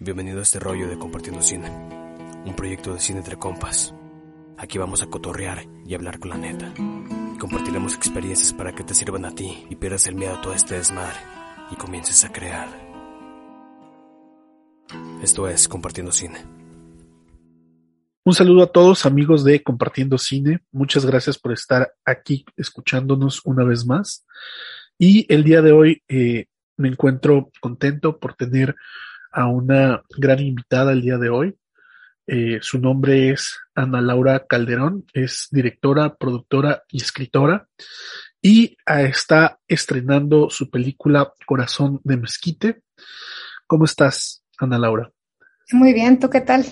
Bienvenido a este rollo de Compartiendo Cine, un proyecto de cine entre compas. Aquí vamos a cotorrear y hablar con la neta. Compartiremos experiencias para que te sirvan a ti y pierdas el miedo a todo este desmadre y comiences a crear. Esto es Compartiendo Cine. Un saludo a todos amigos de Compartiendo Cine. Muchas gracias por estar aquí escuchándonos una vez más. Y el día de hoy eh, me encuentro contento por tener a una gran invitada el día de hoy. Eh, su nombre es Ana Laura Calderón, es directora, productora y escritora y está estrenando su película Corazón de Mezquite. ¿Cómo estás, Ana Laura? Muy bien, ¿tú qué tal?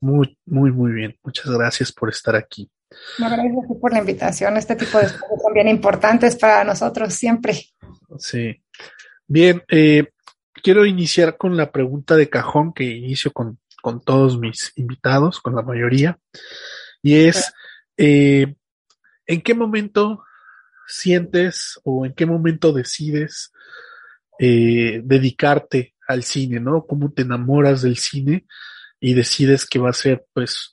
Muy, muy, muy bien. Muchas gracias por estar aquí. No, gracias por la invitación. Este tipo de cosas son bien importantes para nosotros siempre. Sí. Bien, eh, quiero iniciar con la pregunta de cajón que inicio con, con todos mis invitados, con la mayoría, y es, eh, ¿en qué momento sientes o en qué momento decides eh, dedicarte al cine, ¿no? ¿Cómo te enamoras del cine y decides que va a ser, pues,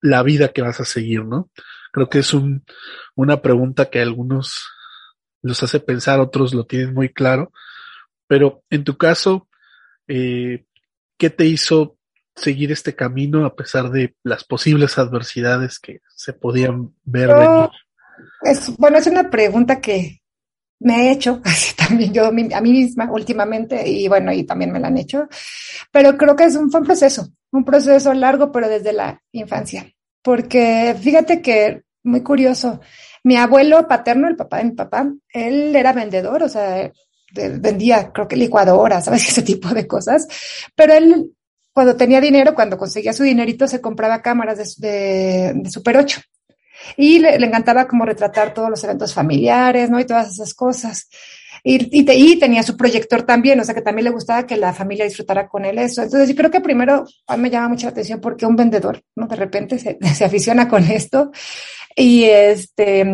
la vida que vas a seguir, ¿no? Creo que es un, una pregunta que a algunos los hace pensar, otros lo tienen muy claro, pero en tu caso, eh, ¿qué te hizo seguir este camino a pesar de las posibles adversidades que se podían ver venir? Es, bueno, es una pregunta que me he hecho así también yo a mí misma últimamente y bueno, y también me la han hecho, pero creo que es un, fue un proceso, un proceso largo, pero desde la infancia, porque fíjate que muy curioso, mi abuelo paterno, el papá de mi papá, él era vendedor, o sea, vendía, creo que licuadoras, ¿sabes? Ese tipo de cosas. Pero él, cuando tenía dinero, cuando conseguía su dinerito, se compraba cámaras de, de, Super 8. Y le, le, encantaba como retratar todos los eventos familiares, ¿no? Y todas esas cosas. Y, y, te, y, tenía su proyector también, o sea que también le gustaba que la familia disfrutara con él eso. Entonces yo creo que primero a mí me llama mucha atención porque un vendedor, ¿no? De repente se, se aficiona con esto. Y este,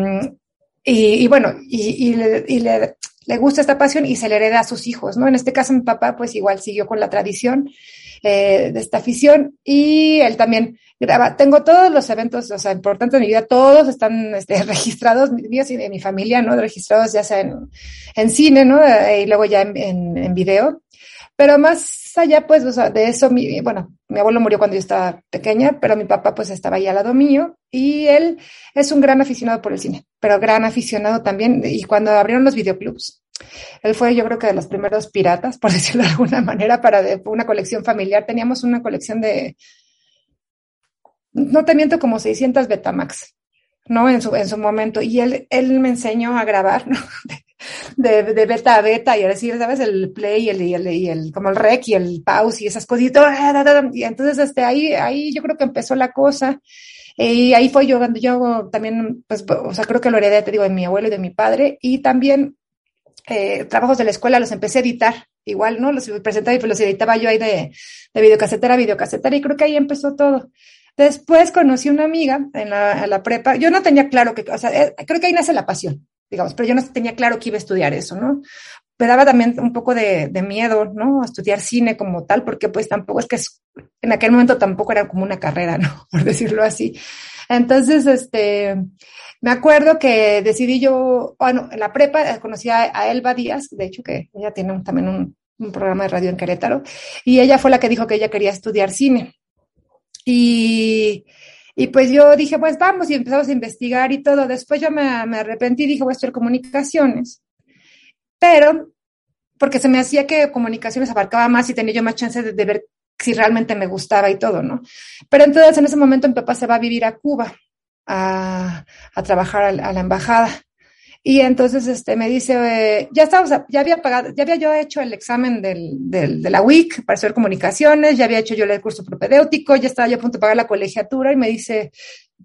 y, y bueno, y, le, le, le gusta esta pasión y se le hereda a sus hijos, ¿no? En este caso mi papá pues igual siguió con la tradición eh, de esta afición y él también graba. Tengo todos los eventos, o sea, importantes de mi vida, todos están este, registrados, míos y de mi familia, ¿no? Registrados ya sea en, en cine, ¿no? Eh, y luego ya en, en, en video. Pero más allá, pues, o sea, de eso, mi, bueno, mi abuelo murió cuando yo estaba pequeña, pero mi papá, pues, estaba ahí al lado mío y él es un gran aficionado por el cine, pero gran aficionado también. Y cuando abrieron los videoclubs, él fue, yo creo que de los primeros piratas, por decirlo de alguna manera, para una colección familiar. Teníamos una colección de, no te miento, como 600 Betamax, ¿no? En su, en su momento. Y él, él me enseñó a grabar, ¿no? De, de, beta a beta y a decir, ¿sabes? El play y el, y el, y el, como el rec y el pause y esas cositas. Y entonces, este, ahí, ahí yo creo que empezó la cosa. Y ahí fue yo, yo también, pues, o sea, creo que lo heredé, te digo, de mi abuelo y de mi padre. Y también, eh, trabajos de la escuela los empecé a editar. Igual, ¿no? Los presentaba y pues los editaba yo ahí de, de videocasetera a videocasetera y creo que ahí empezó todo. Después conocí una amiga en la, prepa. Yo no tenía claro que, o sea, eh, creo que ahí nace la pasión digamos, pero yo no tenía claro que iba a estudiar eso, ¿no? Me daba también un poco de, de miedo, ¿no? A estudiar cine como tal, porque pues tampoco es que es, en aquel momento tampoco era como una carrera, ¿no? Por decirlo así. Entonces, este, me acuerdo que decidí yo, bueno, en la prepa conocí a, a Elba Díaz, de hecho que ella tiene un, también un, un programa de radio en Querétaro, y ella fue la que dijo que ella quería estudiar cine. Y, y pues yo dije, pues vamos, y empezamos a investigar y todo. Después yo me, arrepentí y dije, voy a estudiar comunicaciones. Pero, porque se me hacía que comunicaciones abarcaba más y tenía yo más chance de, ver si realmente me gustaba y todo, ¿no? Pero entonces en ese momento mi papá se va a vivir a Cuba a, a trabajar a la embajada. Y entonces este, me dice, eh, ya estaba, ya había pagado, ya había yo hecho el examen del, del, de la WIC para hacer comunicaciones, ya había hecho yo el curso propedéutico, ya estaba yo a punto de pagar la colegiatura y me dice,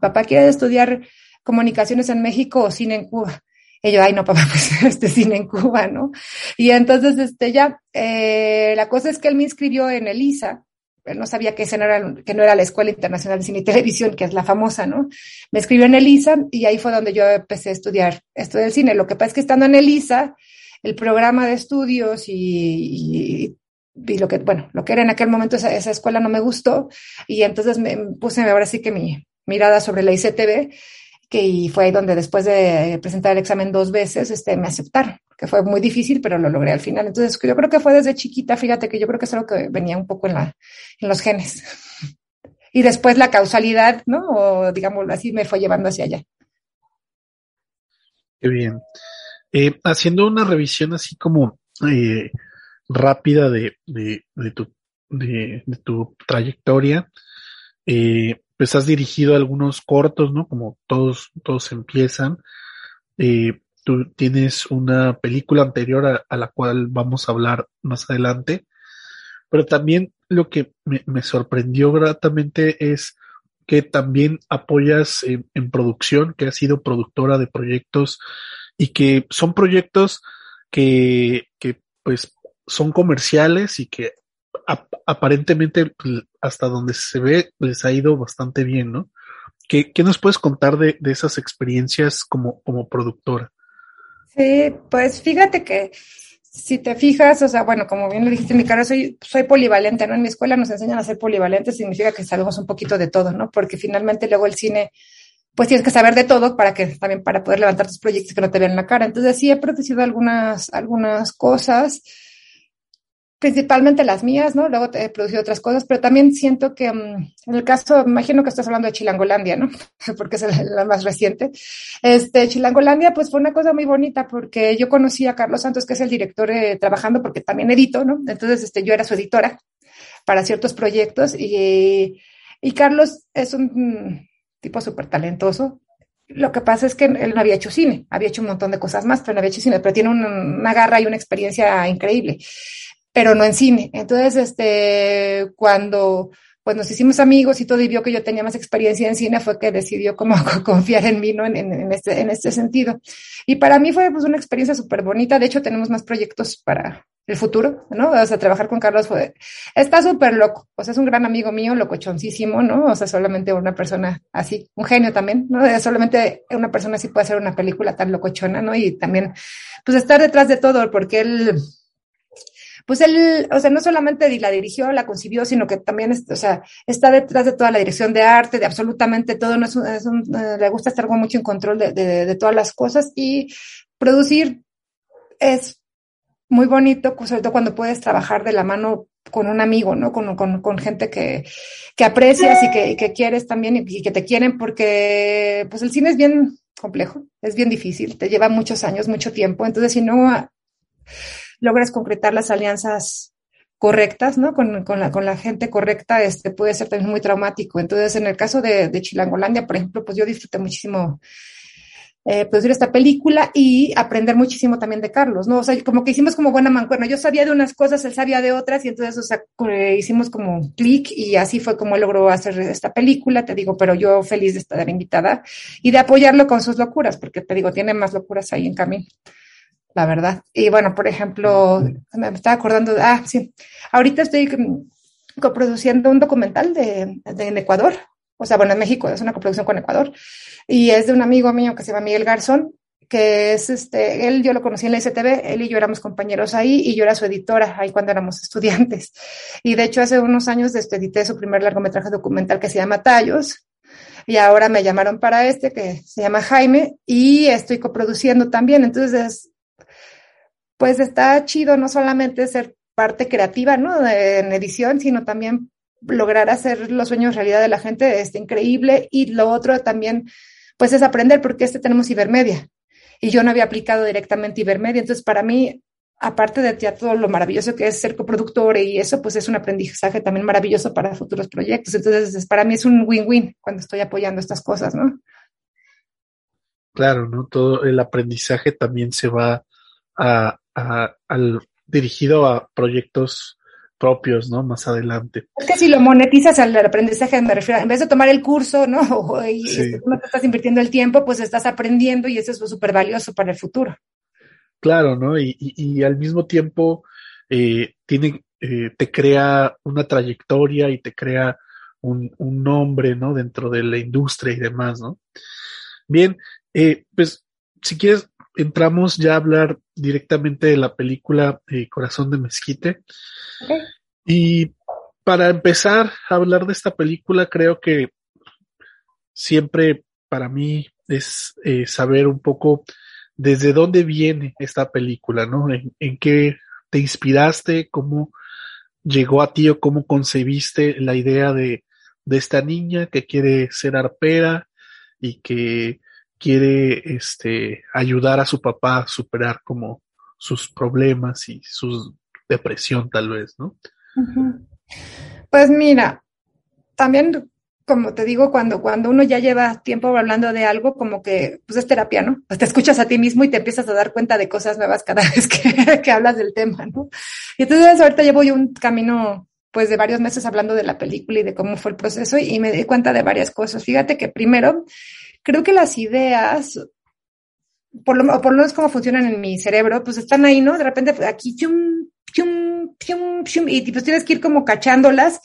papá, ¿quieres estudiar comunicaciones en México o cine en Cuba? Y yo, ay, no, papá, pues este cine en Cuba, ¿no? Y entonces, este, ya, eh, la cosa es que él me inscribió en el ISA, no sabía que, ese no era, que no era la Escuela Internacional de Cine y Televisión, que es la famosa, ¿no? Me escribió en el ISA y ahí fue donde yo empecé a estudiar esto del cine. Lo que pasa es que estando en el ISA, el programa de estudios y lo que, bueno, lo que era en aquel momento esa, esa, escuela no me gustó y entonces me puse ahora sí que mi mirada sobre la ICTV que y fue ahí donde después de presentar el examen dos veces, este, me aceptaron, que fue muy difícil, pero lo logré al final. Entonces, yo creo que fue desde chiquita, fíjate que yo creo que es algo que venía un poco en, la, en los genes. Y después la causalidad, ¿no? O digámoslo así, me fue llevando hacia allá. Qué bien. Eh, haciendo una revisión así como eh, rápida de, de, tu, de tu trayectoria, eh, pues has dirigido algunos cortos, ¿no? Como todos, todos empiezan. Eh, tú tienes una película anterior a, la cual vamos a hablar más adelante, pero también lo que me, sorprendió gratamente es que también apoyas en, en, producción, que has sido productora de proyectos y que son proyectos que, que pues son comerciales y que aparentemente pues, hasta donde se ve les ha ido bastante bien, ¿no? ¿Qué, qué nos puedes contar de, de, esas experiencias como, como productora? Sí, pues fíjate que si te fijas, o sea, bueno, como bien lo dijiste en mi cara, soy, soy polivalente, ¿no? En mi escuela nos enseñan a ser polivalentes, significa que sabemos un poquito de todo, ¿no? Porque finalmente luego el cine, pues tienes que saber de todo para que también para poder levantar tus proyectos que no te vean la cara. Entonces sí he producido algunas, algunas cosas principalmente las mías, ¿no? Luego he producido otras cosas, pero también siento que um, en el caso, imagino que estás hablando de Chilangolandia, ¿no? porque es la, más reciente. Este, Chilangolandia, pues fue una cosa muy bonita porque yo conocí a Carlos Santos, que es el director trabajando, porque también edito, ¿no? Entonces, este, yo era su editora para ciertos proyectos y, y Carlos es un tipo súper talentoso, lo que pasa es que él no había hecho cine, había hecho un montón de cosas más, pero no había hecho cine, pero tiene una garra y una experiencia increíble pero no en cine. Entonces, este, cuando pues nos hicimos amigos y todo y vio que yo tenía más experiencia en cine, fue que decidió como confiar en mí, ¿no? En, en, en este, en este sentido. Y para mí fue pues una experiencia súper bonita. De hecho, tenemos más proyectos para el futuro, ¿no? O sea, trabajar con Carlos fue, está súper loco. O sea, es un gran amigo mío, locochoncísimo, ¿no? O sea, solamente una persona así, un genio también, ¿no? Solamente una persona así puede hacer una película tan locochona, ¿no? Y también, pues estar detrás de todo, porque él, pues él, o sea, no solamente la dirigió, la concibió, sino que también, o sea, está detrás de toda la dirección de arte, de absolutamente todo, no es uh, le gusta estar mucho en control de, todas las cosas y producir es muy bonito, sobre todo cuando puedes trabajar de la mano con un amigo, ¿no? Con, con, con gente que, que aprecias y que, que quieres también y, y que te quieren porque, pues el cine es bien complejo, es bien difícil, te lleva muchos años, mucho tiempo, entonces si no logras concretar las alianzas correctas, ¿no? Con, la, con la gente correcta, este puede ser también muy traumático. Entonces, en el caso de, de Chilangolandia, por ejemplo, pues yo disfruté muchísimo eh, producir esta película y aprender muchísimo también de Carlos, ¿no? O sea, como que hicimos como buena mancuerna. Yo sabía de unas cosas, él sabía de otras, y entonces, o sea, hicimos como clic y así fue como logró hacer esta película, te digo, pero yo feliz de estar invitada y de apoyarlo con sus locuras, porque te digo, tiene más locuras ahí en camino la verdad. Y bueno, por ejemplo, me estaba acordando, de, ah, sí, ahorita estoy coproduciendo un documental de, de, en Ecuador, o sea, bueno, en México, es una coproducción con Ecuador, y es de un amigo mío que se llama Miguel Garzón, que es este, él yo lo conocí en la STV, él y yo éramos compañeros ahí y yo era su editora ahí cuando éramos estudiantes. Y de hecho hace unos años edité su primer largometraje documental que se llama Tallos, y ahora me llamaron para este que se llama Jaime y estoy coproduciendo también. Entonces pues está chido no solamente ser parte creativa, ¿no? En edición, sino también lograr hacer los sueños realidad de la gente, está increíble. Y lo otro también, pues es aprender, porque este tenemos Ibermedia. Y yo no había aplicado directamente Ibermedia. Entonces, para mí, aparte de todo lo maravilloso que es ser coproductor y eso, pues es un aprendizaje también maravilloso para futuros proyectos. Entonces, para mí es un win-win cuando estoy apoyando estas cosas, ¿no? Claro, ¿no? Todo el aprendizaje también se va a, al, dirigido a proyectos propios, ¿no? Más adelante. Es que si lo monetizas al aprendizaje, me refiero, en vez de tomar el curso, ¿no? Y no te estás invirtiendo el tiempo, pues estás aprendiendo y eso es súper valioso para el futuro. Claro, ¿no? Y, y, al mismo tiempo eh, tiene, eh, te crea una trayectoria y te crea un, un, nombre, ¿no? Dentro de la industria y demás, ¿no? Bien, eh, pues si quieres, entramos ya a hablar directamente de la película eh, Corazón de Mezquite. Y para empezar a hablar de esta película, creo que siempre para mí es eh, saber un poco desde dónde viene esta película, ¿no? En, qué te inspiraste, cómo llegó a ti o cómo concebiste la idea de, de esta niña que quiere ser arpera y que quiere este, ayudar a su papá a superar como sus problemas y su depresión tal vez, ¿no? Pues mira, también como te digo, cuando, cuando uno ya lleva tiempo hablando de algo, como que pues es terapia, ¿no? Pues te escuchas a ti mismo y te empiezas a dar cuenta de cosas nuevas cada vez que, que hablas del tema, ¿no? Y entonces ahorita llevo yo un camino pues de varios meses hablando de la película y de cómo fue el proceso y me di cuenta de varias cosas. Fíjate que primero, creo que las ideas, por lo, por lo menos cómo funcionan en mi cerebro, pues están ahí, ¿no? De repente aquí, chum, chum, chum, chum, y pues tienes que ir como cachándolas.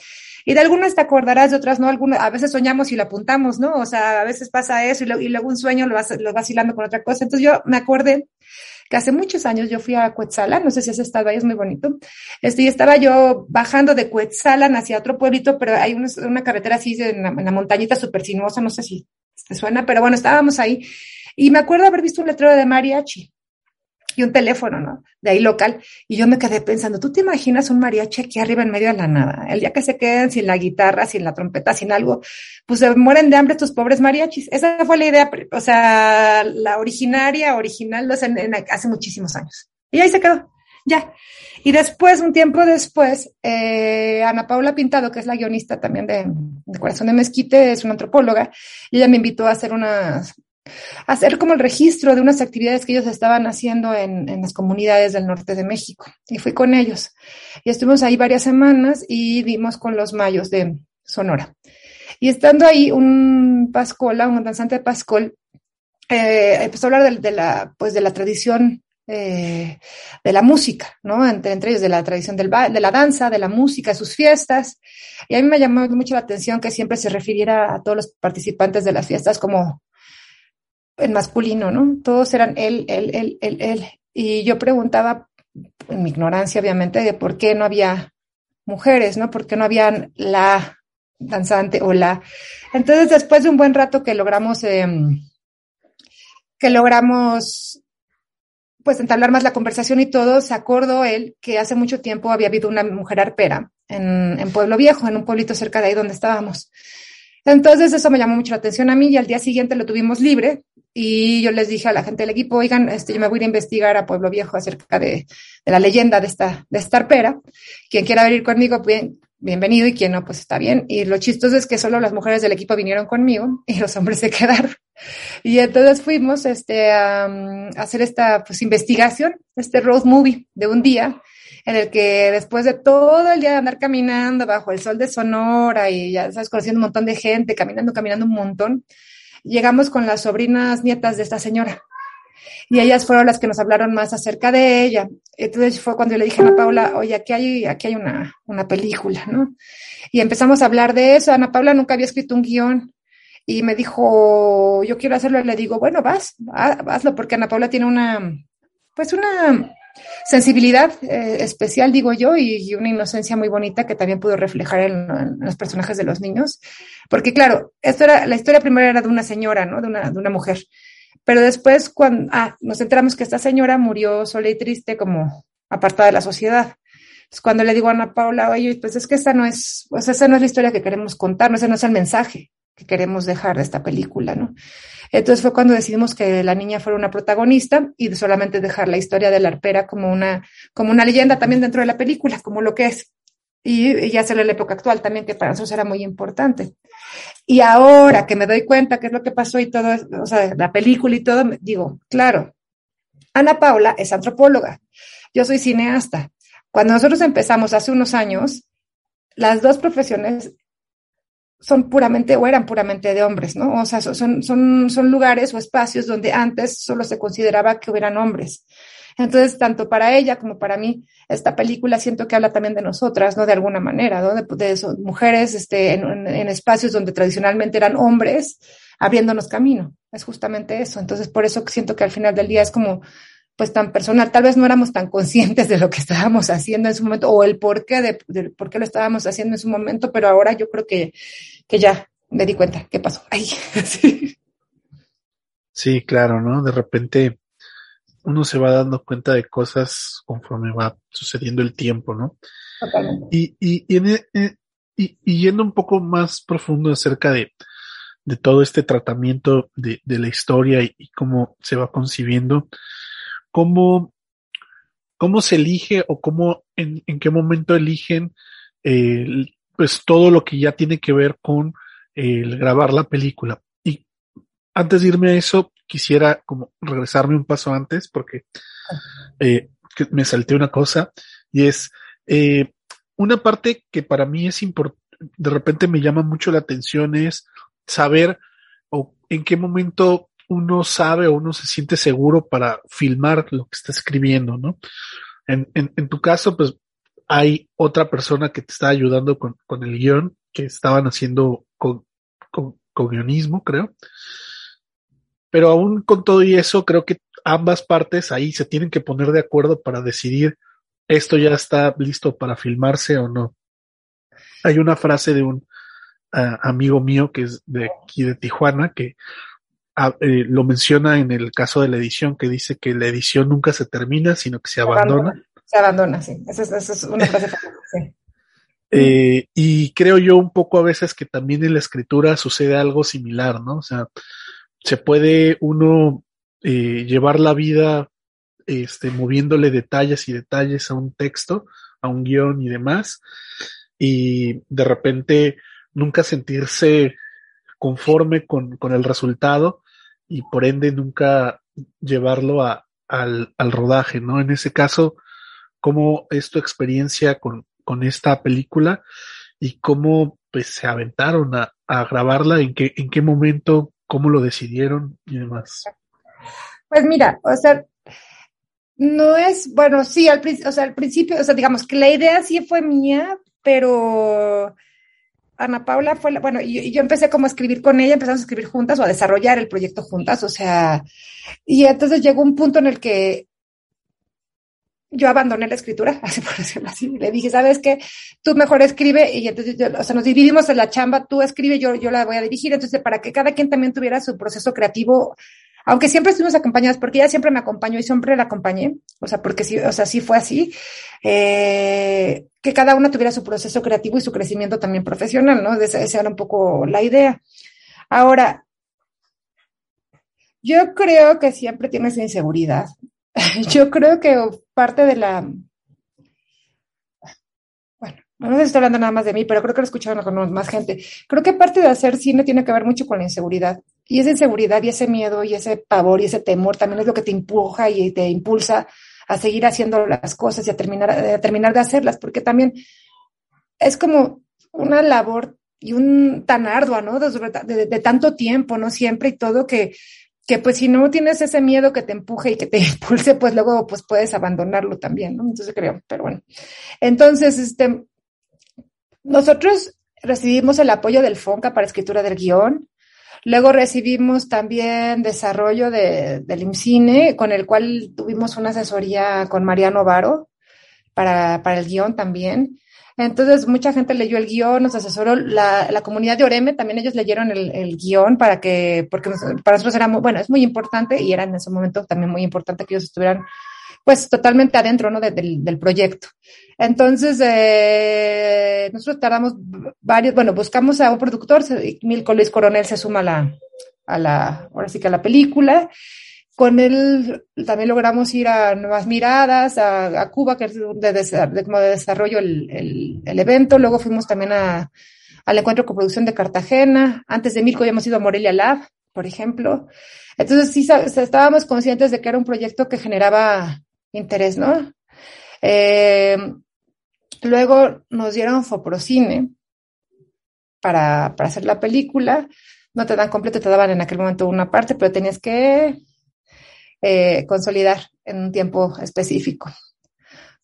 Y de algunas te acordarás, de otras no, algunas, a veces soñamos y lo apuntamos, ¿no? O sea, a veces pasa eso y, luego un sueño lo vas, lo vas hilando con otra cosa. Entonces yo me acordé que hace muchos años yo fui a Cuetzalan, no sé si has estado ahí, es muy bonito. Este, y estaba yo bajando de Cuetzalan hacia otro pueblito, pero hay una, una carretera así en la, en la montañita súper sinuosa, no sé si te suena, pero bueno, estábamos ahí. Y me acuerdo haber visto un letrero de mariachi y un teléfono, ¿no? De ahí local. Y yo me quedé pensando, ¿tú te imaginas un mariachi aquí arriba en medio de la nada? El día que se queden sin la guitarra, sin la trompeta, sin algo, pues se mueren de hambre estos pobres mariachis. Esa fue la idea, o sea, la originaria, original, hace muchísimos años. Y ahí se quedó, ya. Y después, un tiempo después, eh, Ana Paula Pintado, que es la guionista también de, Corazón de Mezquite, es una antropóloga, y ella me invitó a hacer unas, hacer como el registro de unas actividades que ellos estaban haciendo en, en, las comunidades del norte de México. Y fui con ellos. Y estuvimos ahí varias semanas y dimos con los mayos de Sonora. Y estando ahí, un pascola, un danzante de pascol, eh, empezó a hablar de, la, pues de la tradición eh, de la música, ¿no? Entre, entre, ellos de la tradición de la danza, de la música, sus fiestas. Y a mí me llamó mucho la atención que siempre se refiriera a todos los participantes de las fiestas como en masculino, ¿no? Todos eran él, él, él, él, él. Y yo preguntaba, en mi ignorancia obviamente, de por qué no había mujeres, ¿no? ¿Por qué no había la danzante o la... Entonces, después de un buen rato que logramos, eh, que logramos pues entablar más la conversación y todo, se acordó él que hace mucho tiempo había habido una mujer arpera en, en Pueblo Viejo, en un pueblito cerca de ahí donde estábamos. Entonces eso me llamó mucho la atención a mí y al día siguiente lo tuvimos libre y yo les dije a la gente del equipo, oigan, este, yo me voy a, investigar a Pueblo Viejo acerca de, de, la leyenda de esta, de esta arpera. Quien quiera venir conmigo, bien, bienvenido y quien no, pues está bien. Y lo chistoso es que solo las mujeres del equipo vinieron conmigo y los hombres se quedaron. Y entonces fuimos este, a, a hacer esta pues, investigación, este road movie de un día en el que después de todo el día de andar caminando bajo el sol de Sonora y ya sabes, conociendo un montón de gente, caminando, caminando un montón, llegamos con las sobrinas nietas de esta señora. Y ellas fueron las que nos hablaron más acerca de ella. Entonces fue cuando yo le dije a Ana Paula, oye, aquí hay, aquí hay una, una película, ¿no? Y empezamos a hablar de eso. Ana Paula nunca había escrito un guion y me dijo, yo quiero hacerlo. Y le digo, bueno, vas, hazlo, porque Ana Paula tiene una, pues una sensibilidad eh, especial, digo yo, y, una inocencia muy bonita que también pudo reflejar en, en, los personajes de los niños. Porque claro, esto era, la historia primero era de una señora, ¿no? De una, de una mujer. Pero después, cuando ah, nos enteramos que esta señora murió sola y triste, como apartada de la sociedad. Cuando le digo a Ana Paula, oye, pues es que esa no es, pues esa no es la historia que queremos contar, ese no es el mensaje que queremos dejar de esta película, ¿no? Entonces fue cuando decidimos que la niña fuera una protagonista y solamente dejar la historia de la arpera como una, como una leyenda también dentro de la película, como lo que es. Y, ya hacerle la época actual también, que para nosotros era muy importante. Y ahora que me doy cuenta qué es lo que pasó y todo, o sea, la película y todo, digo, claro, Ana Paula es antropóloga, yo soy cineasta. Cuando nosotros empezamos hace unos años, las dos profesiones son puramente o eran puramente de hombres, ¿no? O sea, son, son, son lugares o espacios donde antes solo se consideraba que hubieran hombres. Entonces, tanto para ella como para mí, esta película siento que habla también de nosotras, ¿no? De alguna manera, ¿no? De, mujeres este, en, en, espacios donde tradicionalmente eran hombres, abriéndonos camino. Es justamente eso. Entonces, por eso siento que al final del día es como, pues tan personal. Tal vez no éramos tan conscientes de lo que estábamos haciendo en su momento o el porqué de, de por qué lo estábamos haciendo en su momento, pero ahora yo creo que, que ya me di cuenta qué pasó. Ay, sí. sí, claro, ¿no? De repente uno se va dando cuenta de cosas conforme va sucediendo el tiempo, ¿no? Y, y, y, eh, y, y yendo un poco más profundo acerca de, de todo este tratamiento de, de la historia y, y, cómo se va concibiendo, cómo, cómo se elige o cómo, en, en qué momento eligen eh, pues todo lo que ya tiene que ver con el grabar la película. Y antes de irme a eso, quisiera como regresarme un paso antes porque eh, me salté una cosa y es eh, una parte que para mí es importante, de repente me llama mucho la atención es saber o en qué momento uno sabe o uno se siente seguro para filmar lo que está escribiendo, ¿no? En, en, en tu caso, pues hay otra persona que te está ayudando con, con el guion que estaban haciendo con, con, con guionismo, creo. Pero aún con todo y eso, creo que ambas partes ahí se tienen que poner de acuerdo para decidir esto ya está listo para filmarse o no. Hay una frase de un uh, amigo mío que es de aquí de Tijuana que uh, eh, lo menciona en el caso de la edición, que dice que la edición nunca se termina, sino que se abandona. Se abandona, sí. Esa es, esa es una frase sí. Eh, y creo yo un poco a veces que también en la escritura sucede algo similar, ¿no? O sea, se puede uno eh, llevar la vida este, moviéndole detalles y detalles a un texto, a un guion y demás, y de repente nunca sentirse conforme con, con el resultado y por ende nunca llevarlo a, al, al rodaje, ¿no? En ese caso, ¿cómo es tu experiencia con, con esta película y cómo pues se aventaron a, a grabarla, en qué, en qué momento cómo lo decidieron y demás. Pues mira, o sea, no es, bueno, sí, al, o sea, al principio, o sea, digamos que la idea sí fue mía, pero Ana Paula fue, la, bueno, y, yo empecé como a escribir con ella, empezamos a escribir juntas o a desarrollar el proyecto juntas, o sea, y entonces llegó un punto en el que yo abandoné la escritura, así por decirlo así, le dije, ¿sabes qué? Tú mejor escribe y entonces, o sea, nos dividimos en la chamba, tú escribe, yo, yo la voy a dirigir, entonces para que cada quien también tuviera su proceso creativo, aunque siempre estuvimos acompañadas, porque ella siempre me acompañó y siempre la acompañé, o sea, porque sí, o sea, sí fue así, eh, que cada una tuviera su proceso creativo y su crecimiento también profesional, ¿no? Esa, esa era un poco la idea. Ahora, yo creo que siempre tienes inseguridad yo creo que parte de la... Bueno, no sé si estoy hablando nada más de mí, pero creo que lo escucharon con más gente. Creo que parte de hacer cine tiene que ver mucho con la inseguridad. Y esa inseguridad y ese miedo y ese pavor y ese temor también es lo que te empuja y te impulsa a seguir haciendo las cosas y a terminar, a terminar de hacerlas, porque también es como una labor y un tan ardua, ¿no? De, de, tanto tiempo, ¿no? Siempre y todo que que pues si no tienes ese miedo que te empuje y que te impulse, pues luego pues puedes abandonarlo también, ¿no? Entonces creo, pero bueno. Entonces, este, nosotros recibimos el apoyo del FONCA para escritura del guion. Luego recibimos también desarrollo de, del IMCINE, con el cual tuvimos una asesoría con Mariano Varo para, para el guion también. Entonces, mucha gente leyó el guion, nos asesoró la, la comunidad de Oreme, también ellos leyeron el, el guion para que, porque para nosotros era muy, bueno, es muy importante y era en ese momento también muy importante que ellos estuvieran pues totalmente adentro, ¿no? De, del proyecto. Entonces, eh, nosotros tardamos varios, bueno, buscamos a un productor, Milko Luis Coronel se suma a la, a la, ahora sí que a la película, con él también logramos ir a Nuevas Miradas, a, Cuba, que es de, como de desarrollo el, el, evento. Luego fuimos también a, al encuentro con producción de Cartagena. Antes de Milco habíamos ido a Morelia Lab, por ejemplo. Entonces sí estábamos conscientes de que era un proyecto que generaba interés, ¿no? Eh, luego nos dieron Foprocine para, para hacer la película. No te dan completo, te daban en aquel momento una parte, pero tenías que eh, consolidar en un tiempo específico.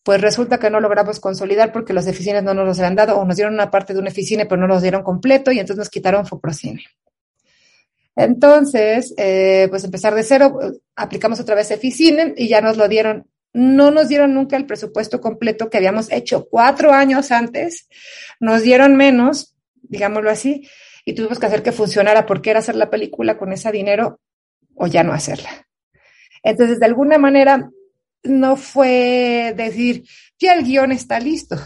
Pues resulta que no logramos consolidar porque las oficinas no nos los habían dado o nos dieron una parte de una oficina pero no nos dieron completo y entonces nos quitaron Foprocine. Entonces, eh, pues empezar de cero, aplicamos otra vez Eficine y ya nos lo dieron. No nos dieron nunca el presupuesto completo que habíamos hecho cuatro años antes, nos dieron menos, digámoslo así, y tuvimos que hacer que funcionara porque era hacer la película con ese dinero o ya no hacerla. Entonces, de alguna manera, no fue decir, ya el guion está listo,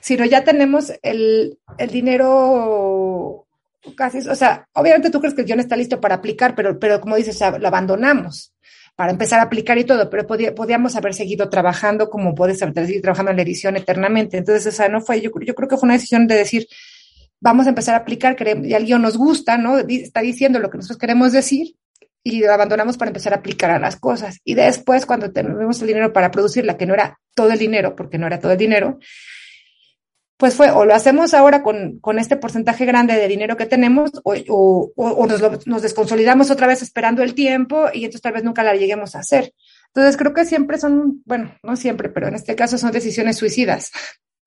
sino ya tenemos el, el dinero casi, o sea, obviamente tú crees que el guion está listo para aplicar, pero, pero como dices, lo abandonamos para empezar a aplicar y todo, pero podíamos haber seguido trabajando como puedes seguir trabajando en la edición eternamente. Entonces, o sea, no fue, yo, yo creo que fue una decisión de decir, vamos a empezar a aplicar, y el guion nos gusta, ¿no? Está diciendo lo que nosotros queremos decir, y lo abandonamos para empezar a aplicar a las cosas. Y después, cuando tenemos el dinero para producirla, que no era todo el dinero, porque no era todo el dinero, pues fue o lo hacemos ahora con, con este porcentaje grande de dinero que tenemos o, o, o nos, nos, desconsolidamos otra vez esperando el tiempo y entonces tal vez nunca la lleguemos a hacer. Entonces creo que siempre son, bueno, no siempre, pero en este caso son decisiones suicidas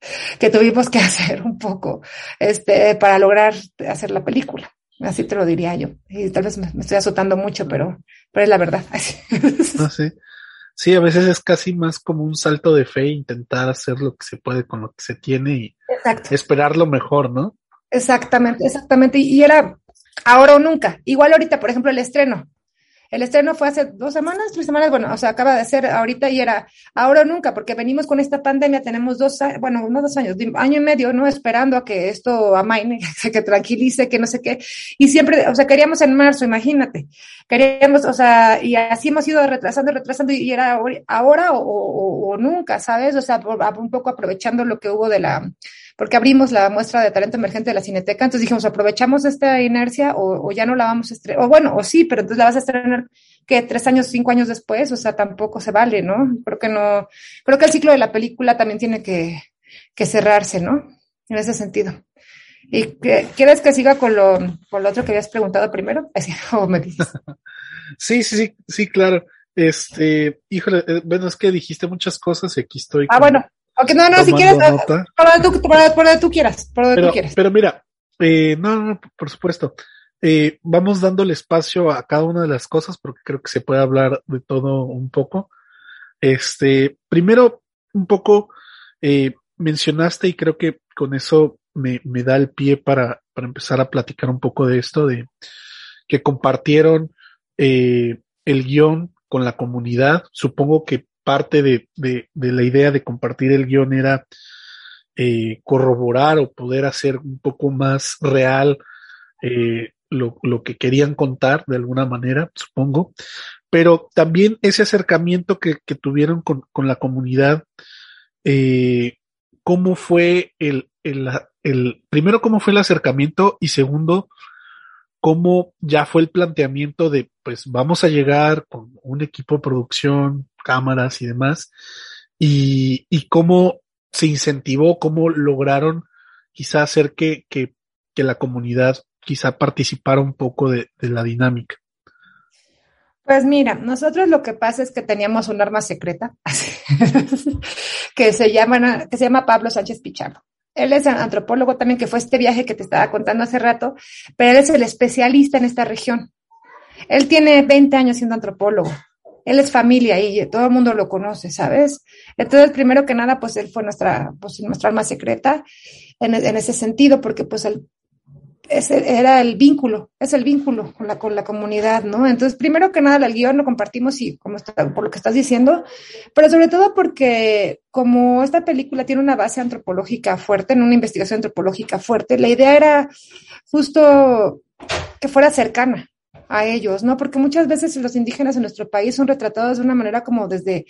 que tuvimos que hacer un poco este, para lograr hacer la película. Así te lo diría yo. Y tal vez me, estoy azotando mucho, pero, pero es la verdad. no, sí. sí, a veces es casi más como un salto de fe, intentar hacer lo que se puede con lo que se tiene y esperar lo mejor, ¿no? Exactamente, exactamente. Y era ahora o nunca. Igual ahorita, por ejemplo, el estreno. El estreno fue hace dos semanas, tres semanas, bueno, o sea, acaba de ser ahorita y era ahora o nunca, porque venimos con esta pandemia, tenemos dos bueno, no dos años, año y medio, ¿no? Esperando a que esto amaine, que tranquilice, que no sé qué. Y siempre, o sea, queríamos en marzo, imagínate. Queríamos, o sea, y así hemos ido retrasando, retrasando, y era ahora o, o nunca, ¿sabes? O sea, un poco aprovechando lo que hubo de la, porque abrimos la muestra de talento emergente de la Cineteca, entonces dijimos, aprovechamos esta inercia o, ya no la vamos a estrenar, o bueno, o sí, pero entonces la vas a estrenar que tres años, cinco años después, o sea, tampoco se vale, ¿no? Creo que no, creo que el ciclo de la película también tiene que, que cerrarse, ¿no? En ese sentido. ¿Y quieres que siga con lo, con lo otro que habías preguntado primero? Así, o me dices. sí, sí, sí, sí, claro. Este, híjole, eh, bueno, es que dijiste muchas cosas y aquí estoy. Ah, bueno, Ok, no, no, si quieres, para donde tú, para, tú quieras, para donde pero, tú quieras. Pero mira, eh, no, no, por supuesto. Eh, vamos dándole espacio a cada una de las cosas porque creo que se puede hablar de todo un poco. Este, primero, un poco, eh, mencionaste y creo que con eso me, me da el pie para, para empezar a platicar un poco de esto, de que compartieron eh, el guion con la comunidad. Supongo que parte de, de, la idea de compartir el guion era eh, corroborar o poder hacer un poco más real eh, lo, lo, que querían contar de alguna manera, supongo, pero también ese acercamiento que, que tuvieron con, con, la comunidad, eh, cómo fue el, el, el, primero cómo fue el acercamiento y segundo, cómo ya fue el planteamiento de, pues vamos a llegar con un equipo de producción, cámaras y demás, y, y cómo se incentivó, cómo lograron quizá hacer que, que, que la comunidad quizá participara un poco de, de, la dinámica. Pues mira, nosotros lo que pasa es que teníamos un arma secreta que se llama, que se llama Pablo Sánchez Pichardo. Él es antropólogo también, que fue este viaje que te estaba contando hace rato, pero él es el especialista en esta región. Él tiene 20 años siendo antropólogo. Él es familia y todo el mundo lo conoce, ¿sabes? Entonces, primero que nada, pues él fue nuestra, pues, nuestra alma secreta en, en ese sentido, porque pues él ese era el vínculo, es el vínculo con la, con la comunidad, ¿no? Entonces, primero que nada, el guion lo compartimos y como está, por lo que estás diciendo, pero sobre todo porque como esta película tiene una base antropológica fuerte, en una investigación antropológica fuerte, la idea era justo que fuera cercana, a ellos, ¿no? Porque muchas veces los indígenas en nuestro país son retratados de una manera como desde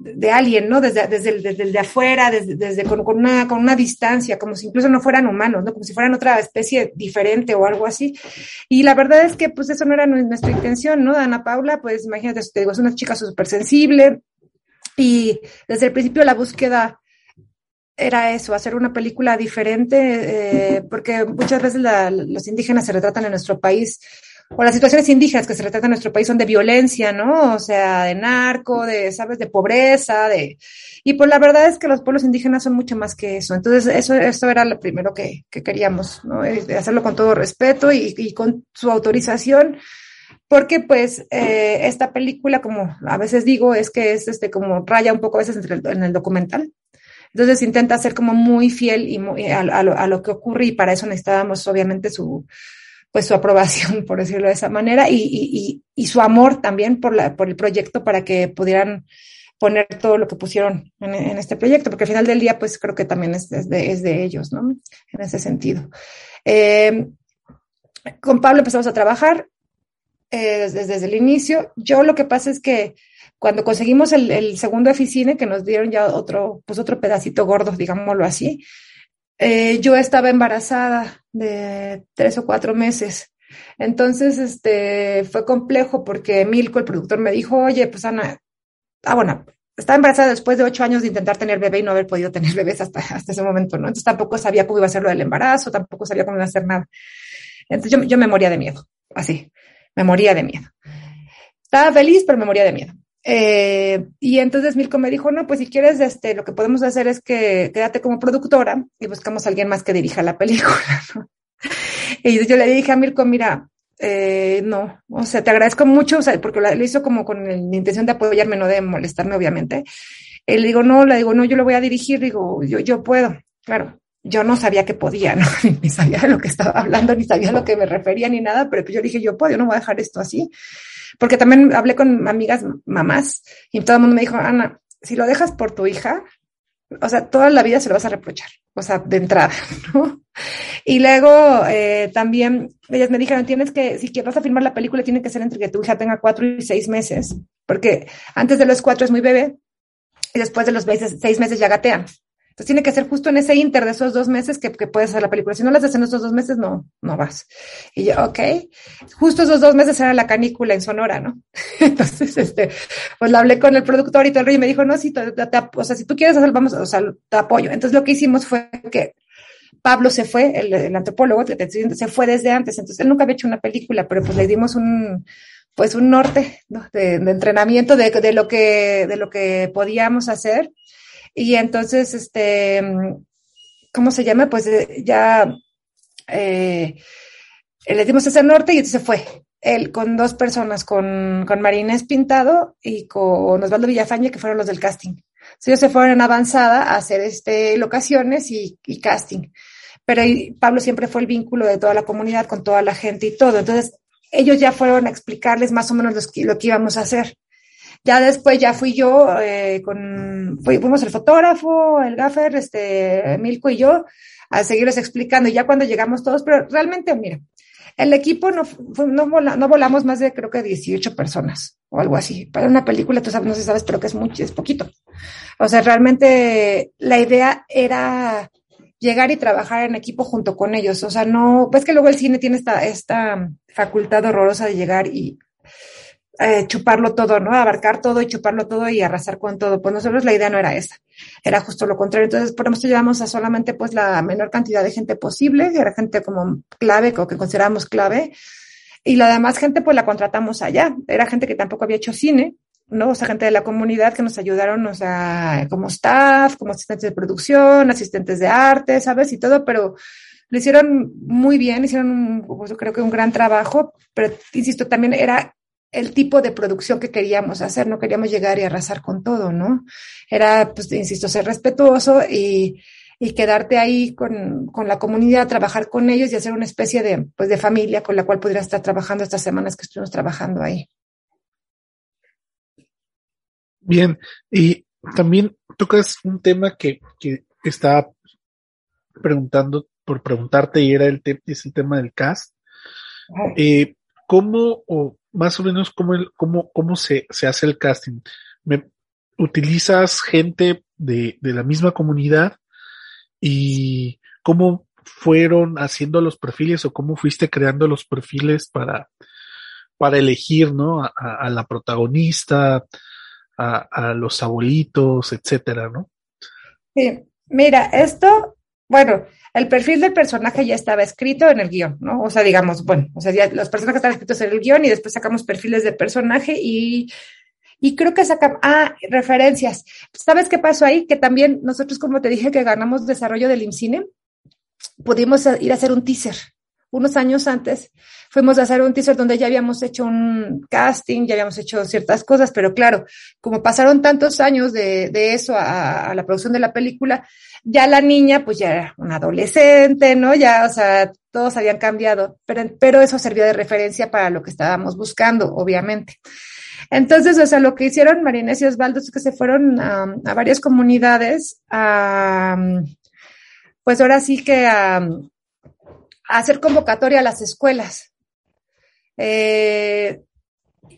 de alguien, ¿no? Desde, desde, desde de afuera, desde, desde con, una, con una distancia, como si incluso no fueran humanos, ¿no? Como si fueran otra especie diferente o algo así. Y la verdad es que, pues, eso no era nuestra intención, ¿no? Ana Paula, pues, imagínate, te digo, es una chica súper sensible y desde el principio la búsqueda era eso, hacer una película diferente, eh, porque muchas veces los indígenas se retratan en nuestro país o las situaciones indígenas que se retratan en nuestro país son de violencia, ¿no? O sea, de narco, de, ¿sabes? De pobreza, de... Y pues la verdad es que los pueblos indígenas son mucho más que eso. Entonces, eso, eso era lo primero que, que queríamos, ¿no? Hacerlo con todo respeto y, y con su autorización porque pues eh, esta película, como a veces digo, es que es este como raya un poco a veces entre el, en el documental. Entonces intenta ser como muy fiel y muy, a, a, lo, a, lo, que ocurre y para eso necesitábamos obviamente su, pues su aprobación, por decirlo de esa manera, y, y, y su amor también por, la, por el proyecto para que pudieran poner todo lo que pusieron en, este proyecto, porque al final del día, pues creo que también es, de, es de, ellos, ¿no? En ese sentido. Eh, con Pablo empezamos a trabajar eh, desde, desde, el inicio. Yo lo que pasa es que cuando conseguimos el, el segundo oficina, que nos dieron ya otro, pues otro pedacito gordo, digámoslo así, eh, yo estaba embarazada de tres o cuatro meses. Entonces, este, fue complejo porque Milko, el productor, me dijo, oye, pues Ana, ah, bueno, estaba embarazada después de ocho años de intentar tener bebé y no haber podido tener bebés hasta, hasta ese momento, ¿no? Entonces tampoco sabía cómo iba a ser lo del embarazo, tampoco sabía cómo iba a hacer nada. Entonces yo, yo me moría de miedo, así, me moría de miedo. Estaba feliz, pero me moría de miedo. Eh, y entonces Milko me dijo, no, pues si quieres, este, lo que podemos hacer es que quédate como productora y buscamos a alguien más que dirija la película, ¿no? Y yo le dije a Mirko, mira, eh, no, o sea, te agradezco mucho, o sea, porque lo, hizo como con la intención de apoyarme, no de molestarme, obviamente. Y le digo, no, le digo, no, yo lo voy a dirigir, digo, yo, yo puedo, claro. Yo no sabía que podía, ¿no? Ni sabía de lo que estaba hablando, ni sabía a lo que me refería, ni nada, pero yo dije, yo puedo, no voy a dejar esto así. Porque también hablé con amigas mamás y todo el mundo me dijo, Ana, si lo dejas por tu hija, o sea, toda la vida se lo vas a reprochar, o sea, de entrada, ¿no? Y luego eh, también ellas me dijeron, tienes que, si vas a la película, tiene que ser entre que tu hija tenga cuatro y seis meses, porque antes de los cuatro es muy bebé y después de los meses, seis meses ya gatean. Entonces tiene que ser justo en ese inter de esos dos meses que, que puedes hacer la película. Si no las haces en esos dos meses, no, no vas. Y yo, ok. Justo esos dos meses era la canícula en Sonora, ¿no? Entonces, este, pues la hablé con el productor y todo el rey y me dijo, no, si te, te, te, o sea, si tú quieres hacer, vamos, o sea, te apoyo. Entonces lo que hicimos fue que Pablo se fue, el, el antropólogo, se fue desde antes, entonces él nunca había hecho una película, pero pues le dimos un, pues un norte ¿no? de, de, entrenamiento de, de, lo que, de lo que podíamos hacer. Y entonces, este, ¿cómo se llama? Pues eh, ya eh, le dimos ese norte y entonces se fue. Él con dos personas, con, con Marinés Pintado y con Osvaldo Villafañe, que fueron los del casting. Entonces ellos se fueron en avanzada a hacer este, locaciones y, casting. Pero Pablo siempre fue el vínculo de toda la comunidad con toda la gente y todo. Entonces ellos ya fueron a explicarles más o menos lo que íbamos a hacer. Ya después ya fui yo eh, con, fuimos el fotógrafo, el gaffer, este, Milko y yo, a seguirles explicando. Y ya cuando llegamos todos, pero realmente, mira, el equipo no, no, vola, no volamos más de creo que 18 personas o algo así. Para una película, tú sabes, no sé, sabes, pero que es mucho, es poquito. O sea, realmente la idea era llegar y trabajar en equipo junto con ellos. O sea, no, pues que luego el cine tiene esta, esta facultad horrorosa de llegar y eh, chuparlo todo, ¿no? Abarcar todo y chuparlo todo y arrasar con todo. Pues nosotros la idea no era esa, era justo lo contrario. Entonces, por eso llevamos a solamente pues la menor cantidad de gente posible, era gente como clave o que consideramos clave, y la demás gente pues la contratamos allá. Era gente que tampoco había hecho cine, ¿no? O sea, gente de la comunidad que nos ayudaron, o sea, como staff, como asistentes de producción, asistentes de arte, ¿sabes? Y todo, pero lo hicieron muy bien, hicieron un, pues, creo que un gran trabajo, pero insisto, también era el tipo de producción que queríamos hacer, no queríamos llegar y arrasar con todo, ¿no? Era, pues, insisto, ser respetuoso y, y quedarte ahí con, con, la comunidad, trabajar con ellos y hacer una especie de, pues, de familia con la cual podría estar trabajando estas semanas que estuvimos trabajando ahí. Bien, y también tocas un tema que, que estaba preguntando por preguntarte y era el, te es el tema del cast. Eh, ¿cómo o más o menos cómo, cómo, cómo se, se hace el casting? ¿Me, ¿Utilizas gente de, de la misma comunidad? ¿Y cómo fueron haciendo los perfiles o cómo fuiste creando los perfiles para, para elegir, ¿no? A, a la protagonista, a, a, los abuelitos, etcétera, ¿no? Sí, mira, esto, bueno, el perfil del personaje ya estaba escrito en el guion, ¿no? O sea, digamos, bueno, o sea, ya los personajes estaban escritos en el guion y después sacamos perfiles de personaje y, y creo que sacamos, ah, referencias. ¿Sabes qué pasó ahí? Que también nosotros, como te dije, que ganamos desarrollo del IMCINE, pudimos ir a hacer un teaser unos años antes, fuimos a hacer un teaser donde ya habíamos hecho un casting, ya habíamos hecho ciertas cosas, pero claro, como pasaron tantos años de, de eso a, la producción de la película, ya la niña pues ya era una adolescente, ¿no? Ya, o sea, todos habían cambiado, pero, pero eso servía de referencia para lo que estábamos buscando, obviamente. Entonces, o sea, lo que hicieron Marinés y Osvaldo es que se fueron a varias comunidades, a, pues ahora sí que a, hacer convocatoria a las escuelas. Eh,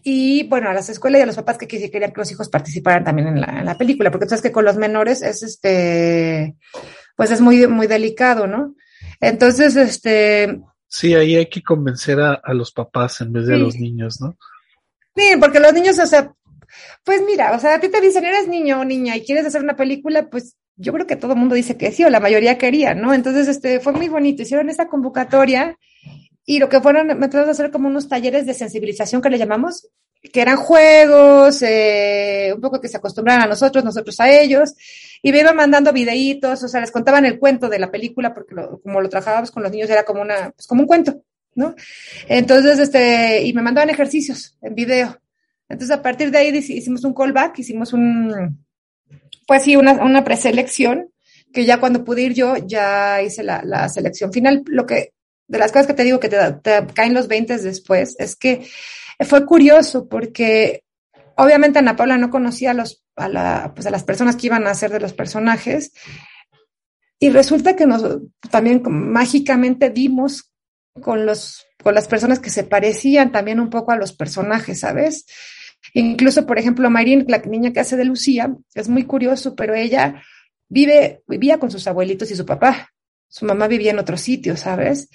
y bueno, a las escuelas y a los papás que querían que los hijos participaran también en la, en la, película, porque tú sabes que con los menores es este, pues es muy, muy delicado, ¿no? Entonces, este. Sí, ahí hay que convencer a, a los papás en vez de sí. a los niños, ¿no? Sí, porque los niños, o sea, pues mira, o sea, a ti te dicen, eres niño o niña y quieres hacer una película, pues yo creo que todo el mundo dice que sí, o la mayoría quería, ¿no? Entonces, este, fue muy bonito. Hicieron esta convocatoria y lo que fueron, me trataron de hacer como unos talleres de sensibilización que le llamamos, que eran juegos, eh, un poco que se acostumbraran a nosotros, nosotros a ellos, y me iban mandando videitos, o sea, les contaban el cuento de la película, porque como lo trabajábamos con los niños era como una, pues como un cuento, ¿no? Entonces, este, y me mandaban ejercicios en video. Entonces, a partir de ahí hicimos un callback, hicimos un, pues sí, una, una preselección, que ya cuando pude ir yo, ya hice la, la selección final. Lo que, de las cosas que te digo que te, caen los 20 después, es que fue curioso porque obviamente Ana Paula no conocía a los, a la, pues a las personas que iban a ser de los personajes. Y resulta que nos también mágicamente dimos con los, con las personas que se parecían también un poco a los personajes, ¿sabes? Incluso, por ejemplo, Mayrin, la niña que hace de Lucía, es muy curioso, pero ella vive, vivía con sus abuelitos y su papá. Su mamá vivía en otro sitio, ¿sabes?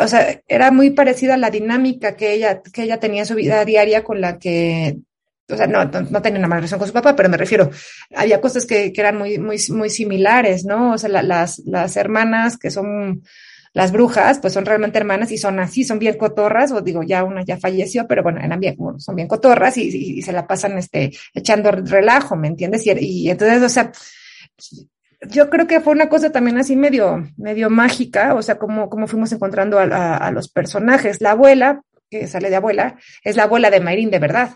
O sea, era muy parecida a la dinámica que ella, que ella tenía en su vida diaria con la que o sea, no, no, no, tenía una mala relación con su papá, pero me refiero, había cosas que, que eran muy, muy, muy similares, ¿no? O sea, la, las, las hermanas que son las brujas, pues son realmente hermanas y son así, son bien cotorras, o digo, ya una ya falleció, pero bueno, eran bien, son bien cotorras y, y, se la pasan este, echando relajo, ¿me entiendes? Y, entonces, o sea, yo creo que fue una cosa también así medio, medio mágica, o sea, como, como fuimos encontrando a, los personajes. La abuela, que sale de abuela, es la abuela de Mayrin de verdad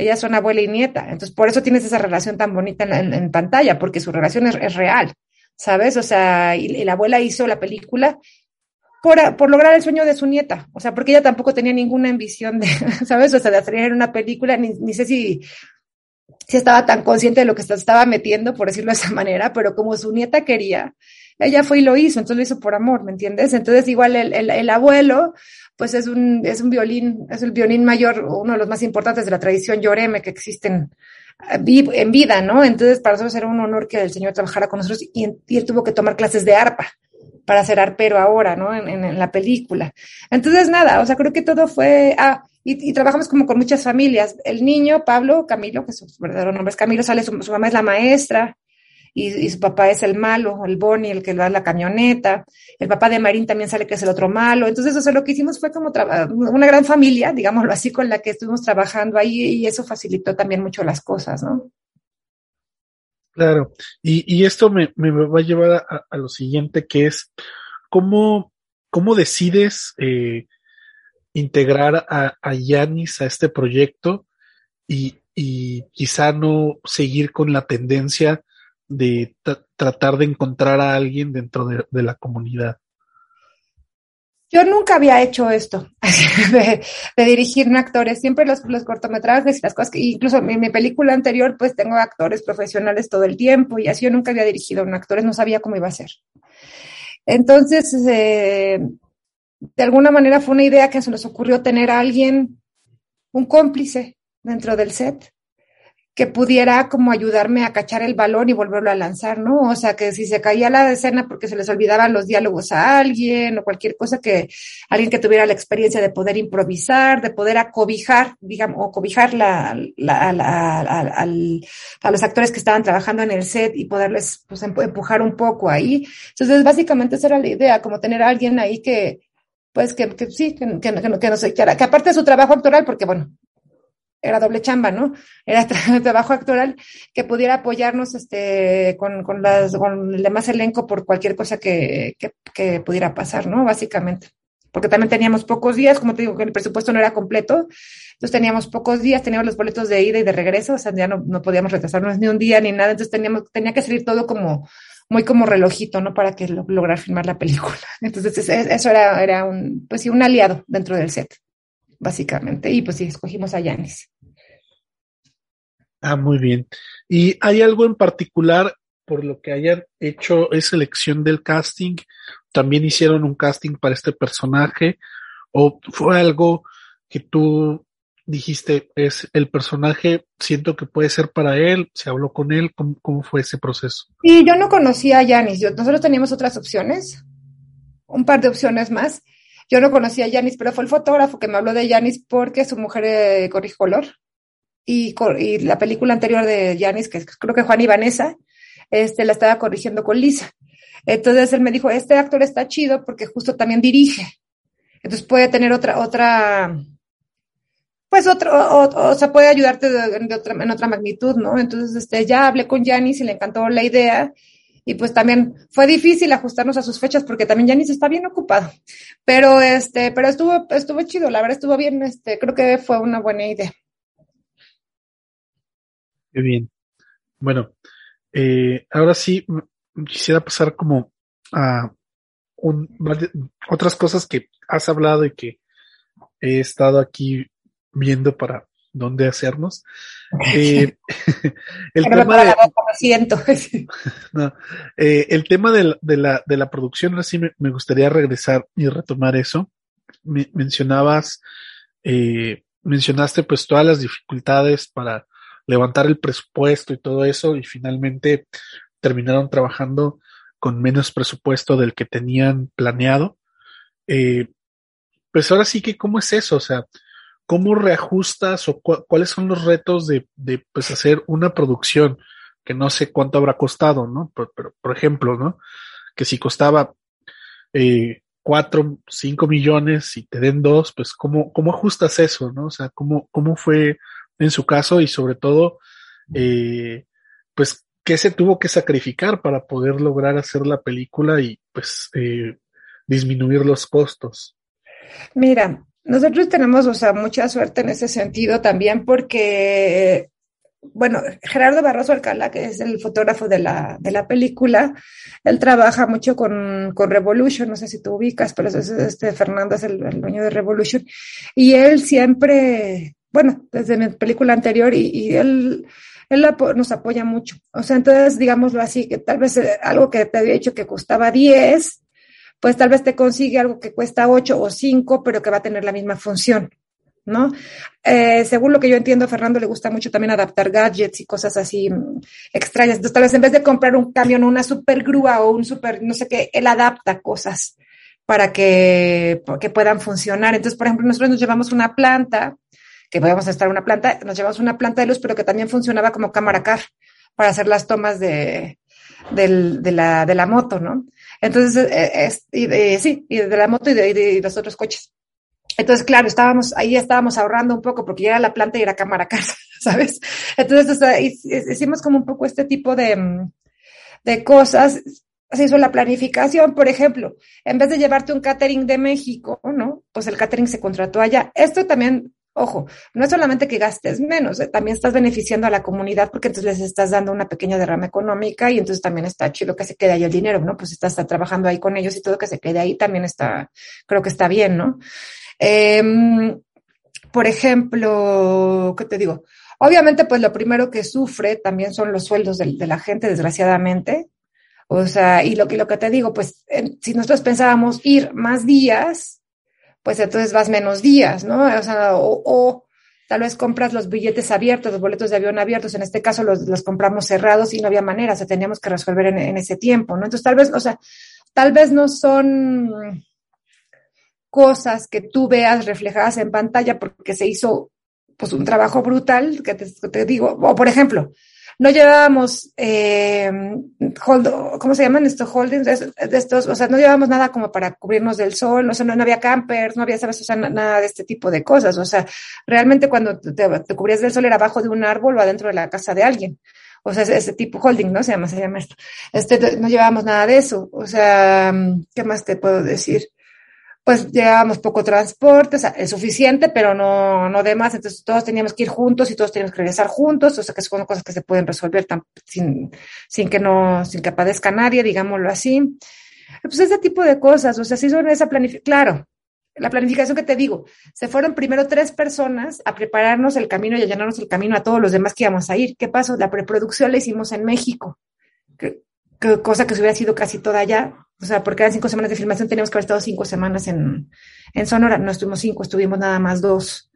ellas son abuela y nieta. Entonces, por eso tienes esa relación tan bonita en, en, pantalla, porque su relación es, real, ¿sabes? O sea, y, y, la abuela hizo la película por, por lograr el sueño de su nieta. O sea, porque ella tampoco tenía ninguna ambición de, ¿sabes? O sea, de hacer una película, ni, ni sé si, si estaba tan consciente de lo que estaba metiendo, por decirlo de esa manera, pero como su nieta quería, ella fue y lo hizo, entonces lo hizo por amor, ¿me entiendes? Entonces igual el, el, el, abuelo, pues es un, es un violín, es el violín mayor, uno de los más importantes de la tradición lloreme que existen en vida, ¿no? Entonces para nosotros era un honor que el Señor trabajara con nosotros y, y él tuvo que tomar clases de arpa para ser arpero ahora, ¿no? En, en, en, la película. Entonces, nada, o sea, creo que todo fue, ah, y, trabajamos como con muchas familias. El niño, Pablo, Camilo, que su verdadero nombre es Camilo, sale, su, mamá es la maestra, y, y, su papá es el malo, el Bonnie, el que va a la camioneta. El papá de Marín también sale que es el otro malo. Entonces, o sea, lo que hicimos fue como una gran familia, digámoslo así, con la que estuvimos trabajando ahí y eso facilitó también mucho las cosas, ¿no? Claro, y, y esto me, me, va a llevar a, a, lo siguiente, que es cómo, cómo decides eh, integrar a, Yanis a este proyecto y, y quizá no seguir con la tendencia de tratar de encontrar a alguien dentro de, de, la comunidad. Yo nunca había hecho esto, de, de dirigir actores, siempre los, los, cortometrajes y las cosas, que incluso en mi película anterior, pues tengo actores profesionales todo el tiempo y así yo nunca había dirigido a un actores, no sabía cómo iba a ser. Entonces, eh, de alguna manera fue una idea que se nos ocurrió tener a alguien, un cómplice dentro del set, que pudiera como ayudarme a cachar el balón y volverlo a lanzar, ¿no? O sea, que si se caía la escena porque se les olvidaban los diálogos a alguien o cualquier cosa que alguien que tuviera la experiencia de poder improvisar, de poder acobijar, digamos, o cobijar la, la, la, a los actores que estaban trabajando en el set y poderles pues, empujar un poco ahí. Entonces, básicamente esa era la idea, como tener a alguien ahí que, pues que, que sí, que, que, que, que, no se, que aparte de su trabajo actoral, porque bueno, era doble chamba, ¿no? Era trabajo actoral que pudiera apoyarnos este, con, con, las, con el demás elenco por cualquier cosa que, que, que, pudiera pasar, ¿no? Básicamente. Porque también teníamos pocos días, como te digo, que el presupuesto no era completo, entonces teníamos pocos días, teníamos los boletos de ida y de regreso, o sea, ya no, no podíamos retrasarnos ni un día ni nada, entonces teníamos, tenía que salir todo como, muy como relojito, ¿no? Para que lo, lograr filmar la película. Entonces, eso era, era un, pues sí, un aliado dentro del set básicamente. Y pues sí, escogimos a Yanis. Ah, muy bien. ¿Y hay algo en particular por lo que hayan hecho es selección del casting? ¿También hicieron un casting para este personaje? ¿O fue algo que tú dijiste, es el personaje, siento que puede ser para él, se habló con él, ¿cómo, fue ese proceso? Y yo no conocía a Yanis, nosotros teníamos otras opciones, un par de opciones más, yo no conocía a Yanis, pero fue el fotógrafo que me habló de Yanis porque su mujer eh, corrigió color. Y, y, la película anterior de Yanis, que creo que Juan y Vanessa, este, la estaba corrigiendo con Lisa. Entonces él me dijo, este actor está chido porque justo también dirige. Entonces puede tener otra, otra, pues otro, o, o, sea, puede ayudarte de, otra, en otra magnitud, ¿no? Entonces, este, ya hablé con Yanis y le encantó la idea y pues también fue difícil ajustarnos a sus fechas porque también Yanis está bien ocupado. Pero este, pero estuvo, estuvo chido, la verdad estuvo bien, este, creo que fue una buena idea. Qué bien. Bueno, eh, ahora sí quisiera pasar como a un, otras cosas que has hablado y que he estado aquí viendo para dónde hacernos. Eh, el, tema de, no, eh, el tema de, de, la, de la producción, así me, me, gustaría regresar y retomar eso. Me, mencionabas, eh, mencionaste pues todas las dificultades para levantar el presupuesto y todo eso y finalmente terminaron trabajando con menos presupuesto del que tenían planeado. Eh, pues ahora sí que, ¿cómo es eso? O sea, ¿cómo reajustas o cu cuáles son los retos de, de pues, hacer una producción que no sé cuánto habrá costado, ¿no? Pero por ejemplo, ¿no? Que si costaba eh, cuatro, cinco millones y te den dos, pues ¿cómo, cómo ajustas eso, ¿no? O sea, ¿cómo, cómo fue en su caso y sobre todo, eh, pues, qué se tuvo que sacrificar para poder lograr hacer la película y pues eh, disminuir los costos? Mira, nosotros tenemos, o sea, mucha suerte en ese sentido también porque, bueno, Gerardo Barroso Alcalá, que es el fotógrafo de la, de la película, él trabaja mucho con, con Revolution, no sé si tú ubicas, pero este Fernando es el, el dueño de Revolution, y él siempre, bueno, desde mi película anterior, y, y él, él nos apoya mucho. O sea, entonces, digámoslo así, que tal vez eh, algo que te había dicho que costaba 10, pues tal vez te consigue algo que cuesta 8 o 5, pero que va a tener la misma función, ¿no? Eh, según lo que yo entiendo, a Fernando le gusta mucho también adaptar gadgets y cosas así mm, extrañas. Entonces, tal vez en vez de comprar un camión o una super grúa o un super, no sé qué, él adapta cosas para que, que puedan funcionar. Entonces, por ejemplo, nosotros nos llevamos una planta, que podemos estar una planta, nos llevamos una planta de luz, pero que también funcionaba como cámara car para hacer las tomas de, de, la, de la moto, ¿no? Entonces, eh, es, y de, sí, y de la moto y de, de, los otros coches. Entonces, claro, estábamos, ahí estábamos ahorrando un poco porque ya era la planta y era cámara casa, ¿sabes? Entonces, o sea, hicimos como un poco este tipo de, de cosas. Se hizo la planificación, por ejemplo, en vez de llevarte un catering de México, ¿no? Pues el catering se contrató allá. Esto también Ojo, no es solamente que gastes menos, eh, también estás beneficiando a la comunidad porque entonces les estás dando una pequeña derrama económica y entonces también está chido que se quede ahí el dinero, ¿no? Pues estás, trabajando ahí con ellos y todo que se quede ahí también está, creo que está bien, ¿no? Eh, por ejemplo, ¿qué te digo? Obviamente, pues lo primero que sufre también son los sueldos de, la gente, desgraciadamente. O sea, y lo, y lo que te digo, pues si nosotros pensábamos ir más días, pues entonces vas menos días, ¿no? O sea, o, tal vez compras los billetes abiertos, los boletos de avión abiertos, en este caso los, los compramos cerrados y no había manera, o sea, teníamos que resolver en, en, ese tiempo, ¿no? Entonces, tal vez, o sea, tal vez no son cosas que tú veas reflejadas en pantalla porque se hizo pues un trabajo brutal, que te, digo, o por ejemplo, no llevábamos, eh, ¿cómo se llaman estos holdings? De, estos, o sea, no llevábamos nada como para cubrirnos del sol, o sea, no, había campers, no había, ¿sabes? O sea, nada de este tipo de cosas. O sea, realmente cuando te, te, cubrías del sol era abajo de un árbol o adentro de la casa de alguien. O sea, ese, tipo holding, ¿no? Se llama, se llama esto. Este, no llevábamos nada de eso. O sea, ¿qué más te puedo decir? Pues llevábamos poco transporte, es suficiente, pero no, no de más, entonces todos teníamos que ir juntos y todos teníamos que regresar juntos, o sea, que son cosas que se pueden resolver sin, sin que no, sin que padezca nadie, digámoslo así. Pues ese tipo de cosas, o sea, si son esa planificación, claro, la planificación que te digo, se fueron primero tres personas a prepararnos el camino y a llenarnos el camino a todos los demás que íbamos a ir. ¿Qué pasó? La preproducción la hicimos en México, cosa que se hubiera sido casi toda allá, o sea, porque eran cinco semanas de filmación, teníamos que haber estado cinco semanas en, en Sonora. No estuvimos cinco, estuvimos nada más dos.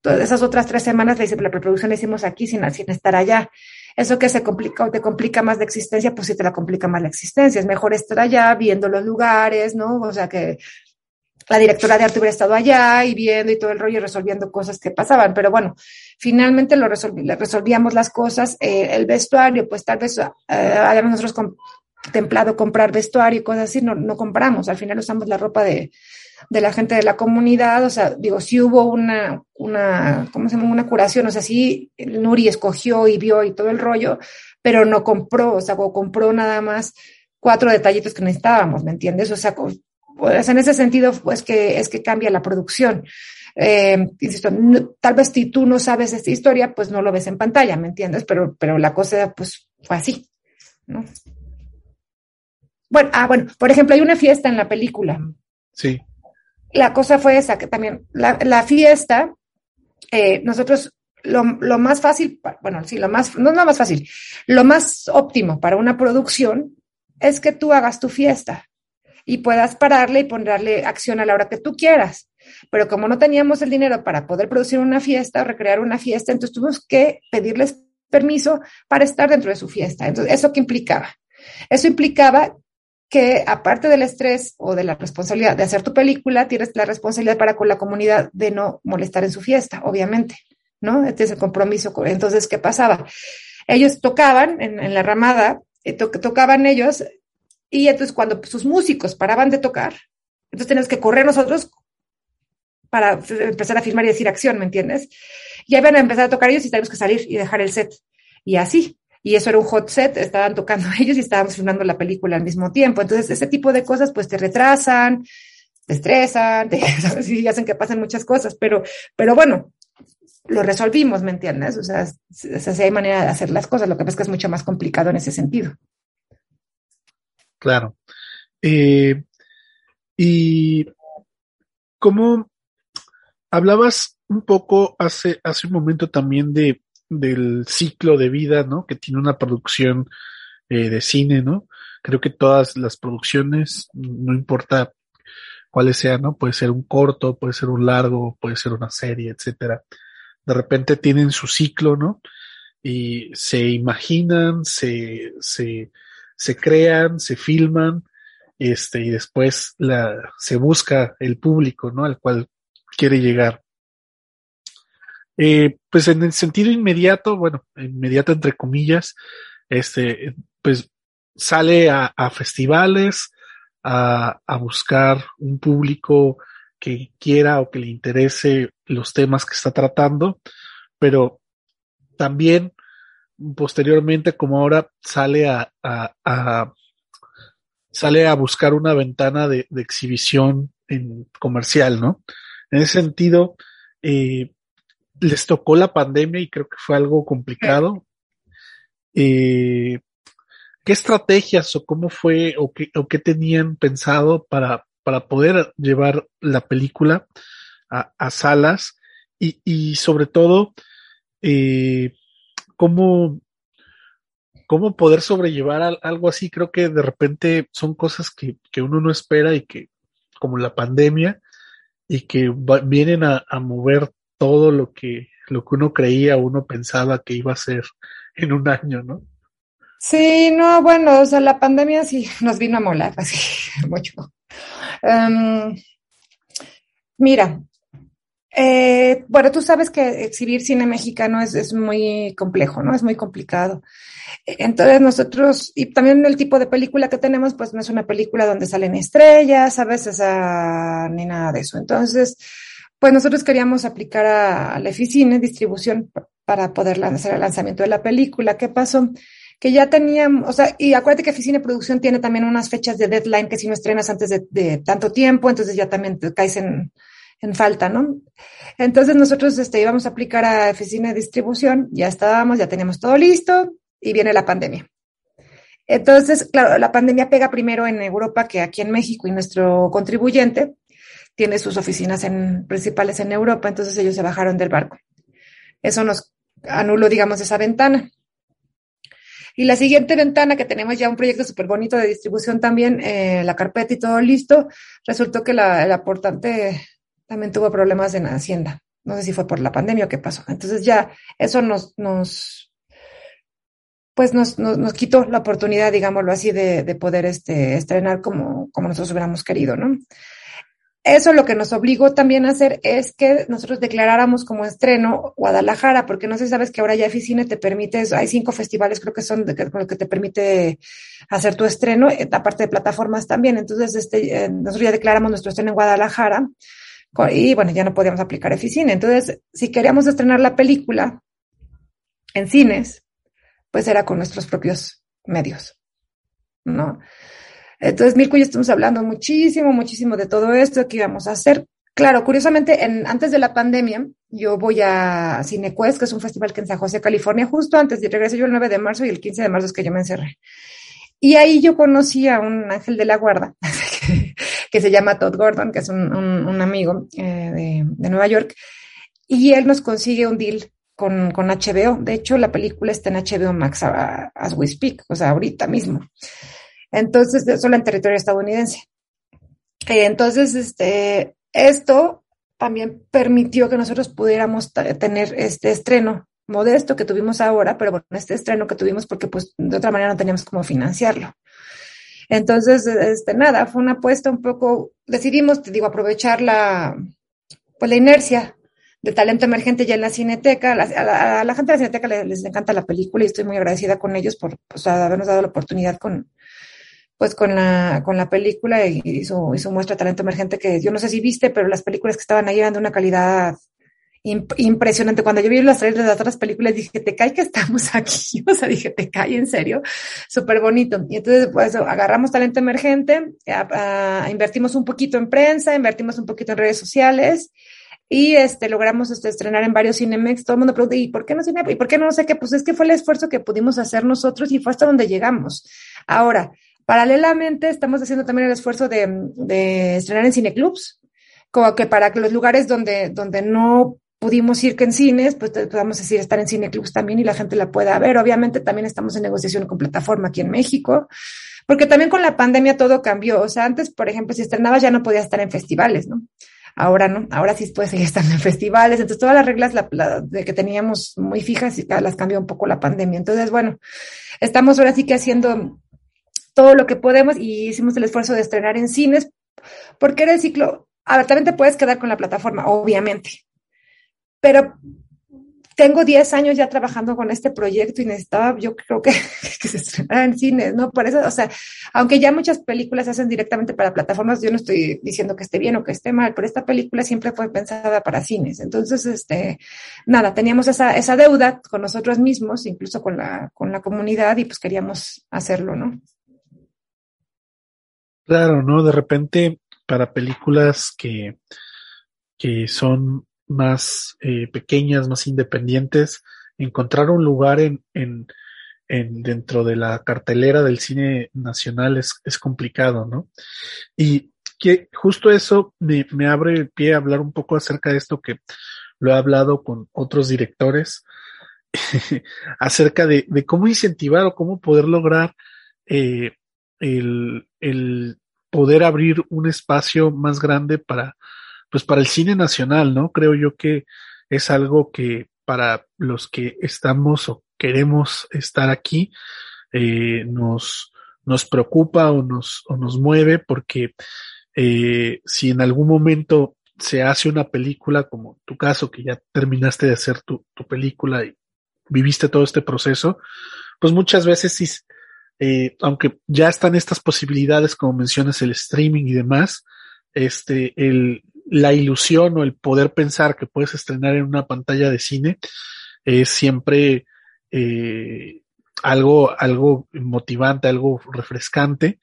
Todas esas otras tres semanas la, preproducción la hicimos aquí sin, sin estar allá. Eso que se complica o te complica más la existencia, pues sí te la complica más la existencia. Es mejor estar allá viendo los lugares, ¿no? O sea, que la directora de arte hubiera estado allá y viendo y todo el rollo y resolviendo cosas que pasaban. Pero bueno, finalmente lo resolvíamos las cosas. Eh, el vestuario, pues tal vez eh, habíamos nosotros templado comprar vestuario y cosas así, no, no compramos, al final usamos la ropa de, de la gente de la comunidad, o sea, digo, sí hubo una, una, ¿cómo se llama? Una curación, o sea, sí, Nuri escogió y vio y todo el rollo, pero no compró, o sea, compró nada más cuatro detallitos que necesitábamos, ¿me entiendes? O sea, pues en ese sentido, pues que es que cambia la producción. Eh, insisto, tal vez si tú no sabes esta historia, pues no lo ves en pantalla, ¿me entiendes? Pero, pero la cosa, pues, fue así, ¿no? Bueno, ah, bueno, por ejemplo, hay una fiesta en la película. Sí. La cosa fue esa, que también la, la fiesta, eh, nosotros lo, lo, más fácil, bueno, sí, lo más, no, no más fácil, lo más óptimo para una producción es que tú hagas tu fiesta y puedas pararle y ponerle acción a la hora que tú quieras. Pero como no teníamos el dinero para poder producir una fiesta o recrear una fiesta, entonces tuvimos que pedirles permiso para estar dentro de su fiesta. Entonces, ¿eso qué implicaba? Eso implicaba que aparte del estrés o de la responsabilidad de hacer tu película, tienes la responsabilidad para con la comunidad de no molestar en su fiesta, obviamente, ¿no? Este es el compromiso. Entonces, ¿qué pasaba? Ellos tocaban en, la ramada, eh, tocaban ellos, y entonces cuando sus músicos paraban de tocar, entonces teníamos que correr nosotros para empezar a filmar y decir acción, ¿me entiendes? Y ahí van a empezar a tocar ellos y tenemos que salir y dejar el set. Y así y eso era un hot set, estaban tocando ellos y estábamos filmando la película al mismo tiempo. Entonces, ese tipo de cosas pues te retrasan, te estresan, te, y hacen que pasen muchas cosas, pero, pero bueno, lo resolvimos, ¿me entiendes? O sea, si hay manera de hacer las cosas, lo que pasa es que es mucho más complicado en ese sentido. Claro. Eh, y como hablabas un poco hace, hace un momento también de del ciclo de vida, ¿no? Que tiene una producción eh, de cine, ¿no? Creo que todas las producciones, no importa cuáles sean, ¿no? Puede ser un corto, puede ser un largo, puede ser una serie, etcétera. De repente tienen su ciclo, ¿no? Y se imaginan, se, se, se crean, se filman, este, y después la, se busca el público, ¿no? Al cual quiere llegar. Eh, pues en el sentido inmediato, bueno, inmediato entre comillas, este, pues sale a, festivales, a, a, buscar un público que quiera o que le interese los temas que está tratando, pero también posteriormente, como ahora, sale a, a sale a buscar una ventana de, de exhibición en comercial, ¿no? En ese sentido, eh, les tocó la pandemia y creo que fue algo complicado. Eh, ¿Qué estrategias o cómo fue o qué, o qué tenían pensado para, para poder llevar la película a, a salas? Y, y, sobre todo, eh, cómo, cómo poder sobrellevar algo así. Creo que de repente son cosas que, que uno no espera y que, como la pandemia, y que vienen a, mover todo lo que, lo que uno creía, uno pensaba que iba a ser en un año, ¿no? Sí, no, bueno, o sea, la pandemia sí nos vino a molar, así, mucho. Um, mira, eh, bueno, tú sabes que exhibir cine mexicano es, es, muy complejo, ¿no? Es muy complicado. Entonces nosotros, y también el tipo de película que tenemos, pues no es una película donde salen estrellas, a veces a, ni nada de eso. Entonces, pues nosotros queríamos aplicar a, a la Eficine distribución para poder hacer el lanzamiento de la película. ¿Qué pasó? que ya teníamos, o sea, y acuérdate que Oficina de Producción tiene también unas fechas de deadline que si no estrenas antes de, de tanto tiempo, entonces ya también te caes en, en falta, ¿no? Entonces nosotros este, íbamos a aplicar a oficina de distribución, ya estábamos, ya teníamos todo listo y viene la pandemia. Entonces, claro, la pandemia pega primero en Europa que aquí en México y nuestro contribuyente tiene sus oficinas principales en Europa, entonces ellos se bajaron del barco. Eso nos anuló, digamos, esa ventana. Y la siguiente ventana, que tenemos ya un proyecto súper bonito de distribución también, eh, la carpeta y todo listo, resultó que la, el aportante también tuvo problemas en Hacienda. No sé si fue por la pandemia o qué pasó. Entonces ya eso nos, nos pues nos, nos, nos quitó la oportunidad, digámoslo así, de, de poder este, estrenar como, como nosotros hubiéramos querido, ¿no? Eso lo que nos obligó también a hacer es que nosotros declaráramos como estreno Guadalajara, porque no sé si sabes que ahora ya Eficine te permite, hay cinco festivales creo que son de que, que te permite hacer tu estreno, eh, aparte de plataformas también. Entonces, este, eh, nosotros ya declaramos nuestro estreno en Guadalajara y bueno, ya no podíamos aplicar Eficine. Entonces, si queríamos estrenar la película en cines, pues era con nuestros propios medios, ¿no? Entonces, Mirko y yo estamos hablando muchísimo, muchísimo de todo esto que íbamos a hacer. Claro, curiosamente, en, antes de la pandemia, yo voy a Cinequest, que es un festival que en San José, California, justo antes de regresar yo el 9 de marzo y el 15 de marzo es que yo me encerré. Y ahí yo conocí a un ángel de la guarda que se llama Todd Gordon, que es un, un, amigo eh, de, de, Nueva York, y él nos consigue un deal con, con HBO. De hecho, la película está en HBO Max as we speak, o sea, ahorita mismo. Entonces, solo en territorio estadounidense. Eh, entonces, este, esto también permitió que nosotros pudiéramos tener este estreno modesto que tuvimos ahora, pero bueno, este estreno que tuvimos porque pues de otra manera no teníamos cómo financiarlo. Entonces, este, nada, fue una apuesta un poco, decidimos, te digo, aprovechar la, pues la inercia de talento emergente ya en la cineteca. A la, gente de la cineteca les, les, encanta la película y estoy muy agradecida con ellos por pues, habernos dado la oportunidad con, pues con la, con la película y, y, su, y su muestra de talento emergente que yo no sé si viste, pero las películas que estaban ahí eran de una calidad impresionante. Cuando yo vi las trailers de las otras películas, dije, te cae que estamos aquí. O sea, dije, te cae en serio. Súper bonito. Y entonces, pues, agarramos talento emergente, a, a, invertimos un poquito en prensa, invertimos un poquito en redes sociales y este, logramos este, estrenar en varios Cinemex. Todo el mundo pregunta, ¿y por qué no Cinemex? ¿Y por qué no, no sé qué? Pues es que fue el esfuerzo que pudimos hacer nosotros y fue hasta donde llegamos. Ahora, paralelamente, estamos haciendo también el esfuerzo de, de estrenar en cineclubs, como que para que los lugares donde, donde no pudimos ir que en cines, pues podemos decir estar en cineclubs también y la gente la pueda ver. Obviamente también estamos en negociación con plataforma aquí en México, porque también con la pandemia todo cambió. O sea, antes, por ejemplo, si estrenabas ya no podías estar en festivales, ¿no? Ahora no, ahora sí puedes seguir estando en festivales. Entonces todas las reglas la, de que teníamos muy fijas y las cambió un poco la pandemia. Entonces, bueno, estamos ahora sí que haciendo todo lo que podemos y hicimos el esfuerzo de estrenar en cines, porque era el ciclo, a también te puedes quedar con la plataforma, obviamente, pero tengo 10 años ya trabajando con este proyecto y necesitaba, yo creo que, se estrenara en cines, ¿no? Por eso, o sea, aunque ya muchas películas se hacen directamente para plataformas, yo no estoy diciendo que esté bien o que esté mal, pero esta película siempre fue pensada para cines. Entonces, este, nada, teníamos esa, esa deuda con nosotros mismos, incluso con la, con la comunidad, y pues queríamos hacerlo, ¿no? Claro, ¿no? De repente, para películas que, que son más eh, pequeñas, más independientes, encontrar un lugar en, en, en, dentro de la cartelera del cine nacional es, es complicado, ¿no? Y que justo eso me, me, abre el pie a hablar un poco acerca de esto que lo he hablado con otros directores, acerca de, de, cómo incentivar o cómo poder lograr eh, el, el poder abrir un espacio más grande para, pues para el cine nacional, ¿no? Creo yo que es algo que para los que estamos o queremos estar aquí, eh, nos, nos preocupa o nos, o nos mueve porque eh, si en algún momento se hace una película, como tu caso, que ya terminaste de hacer tu, tu película y viviste todo este proceso, pues muchas veces eh, aunque ya están estas posibilidades, como mencionas, el streaming y demás, este, el, la ilusión o el poder pensar que puedes estrenar en una pantalla de cine es siempre eh, algo, algo motivante, algo refrescante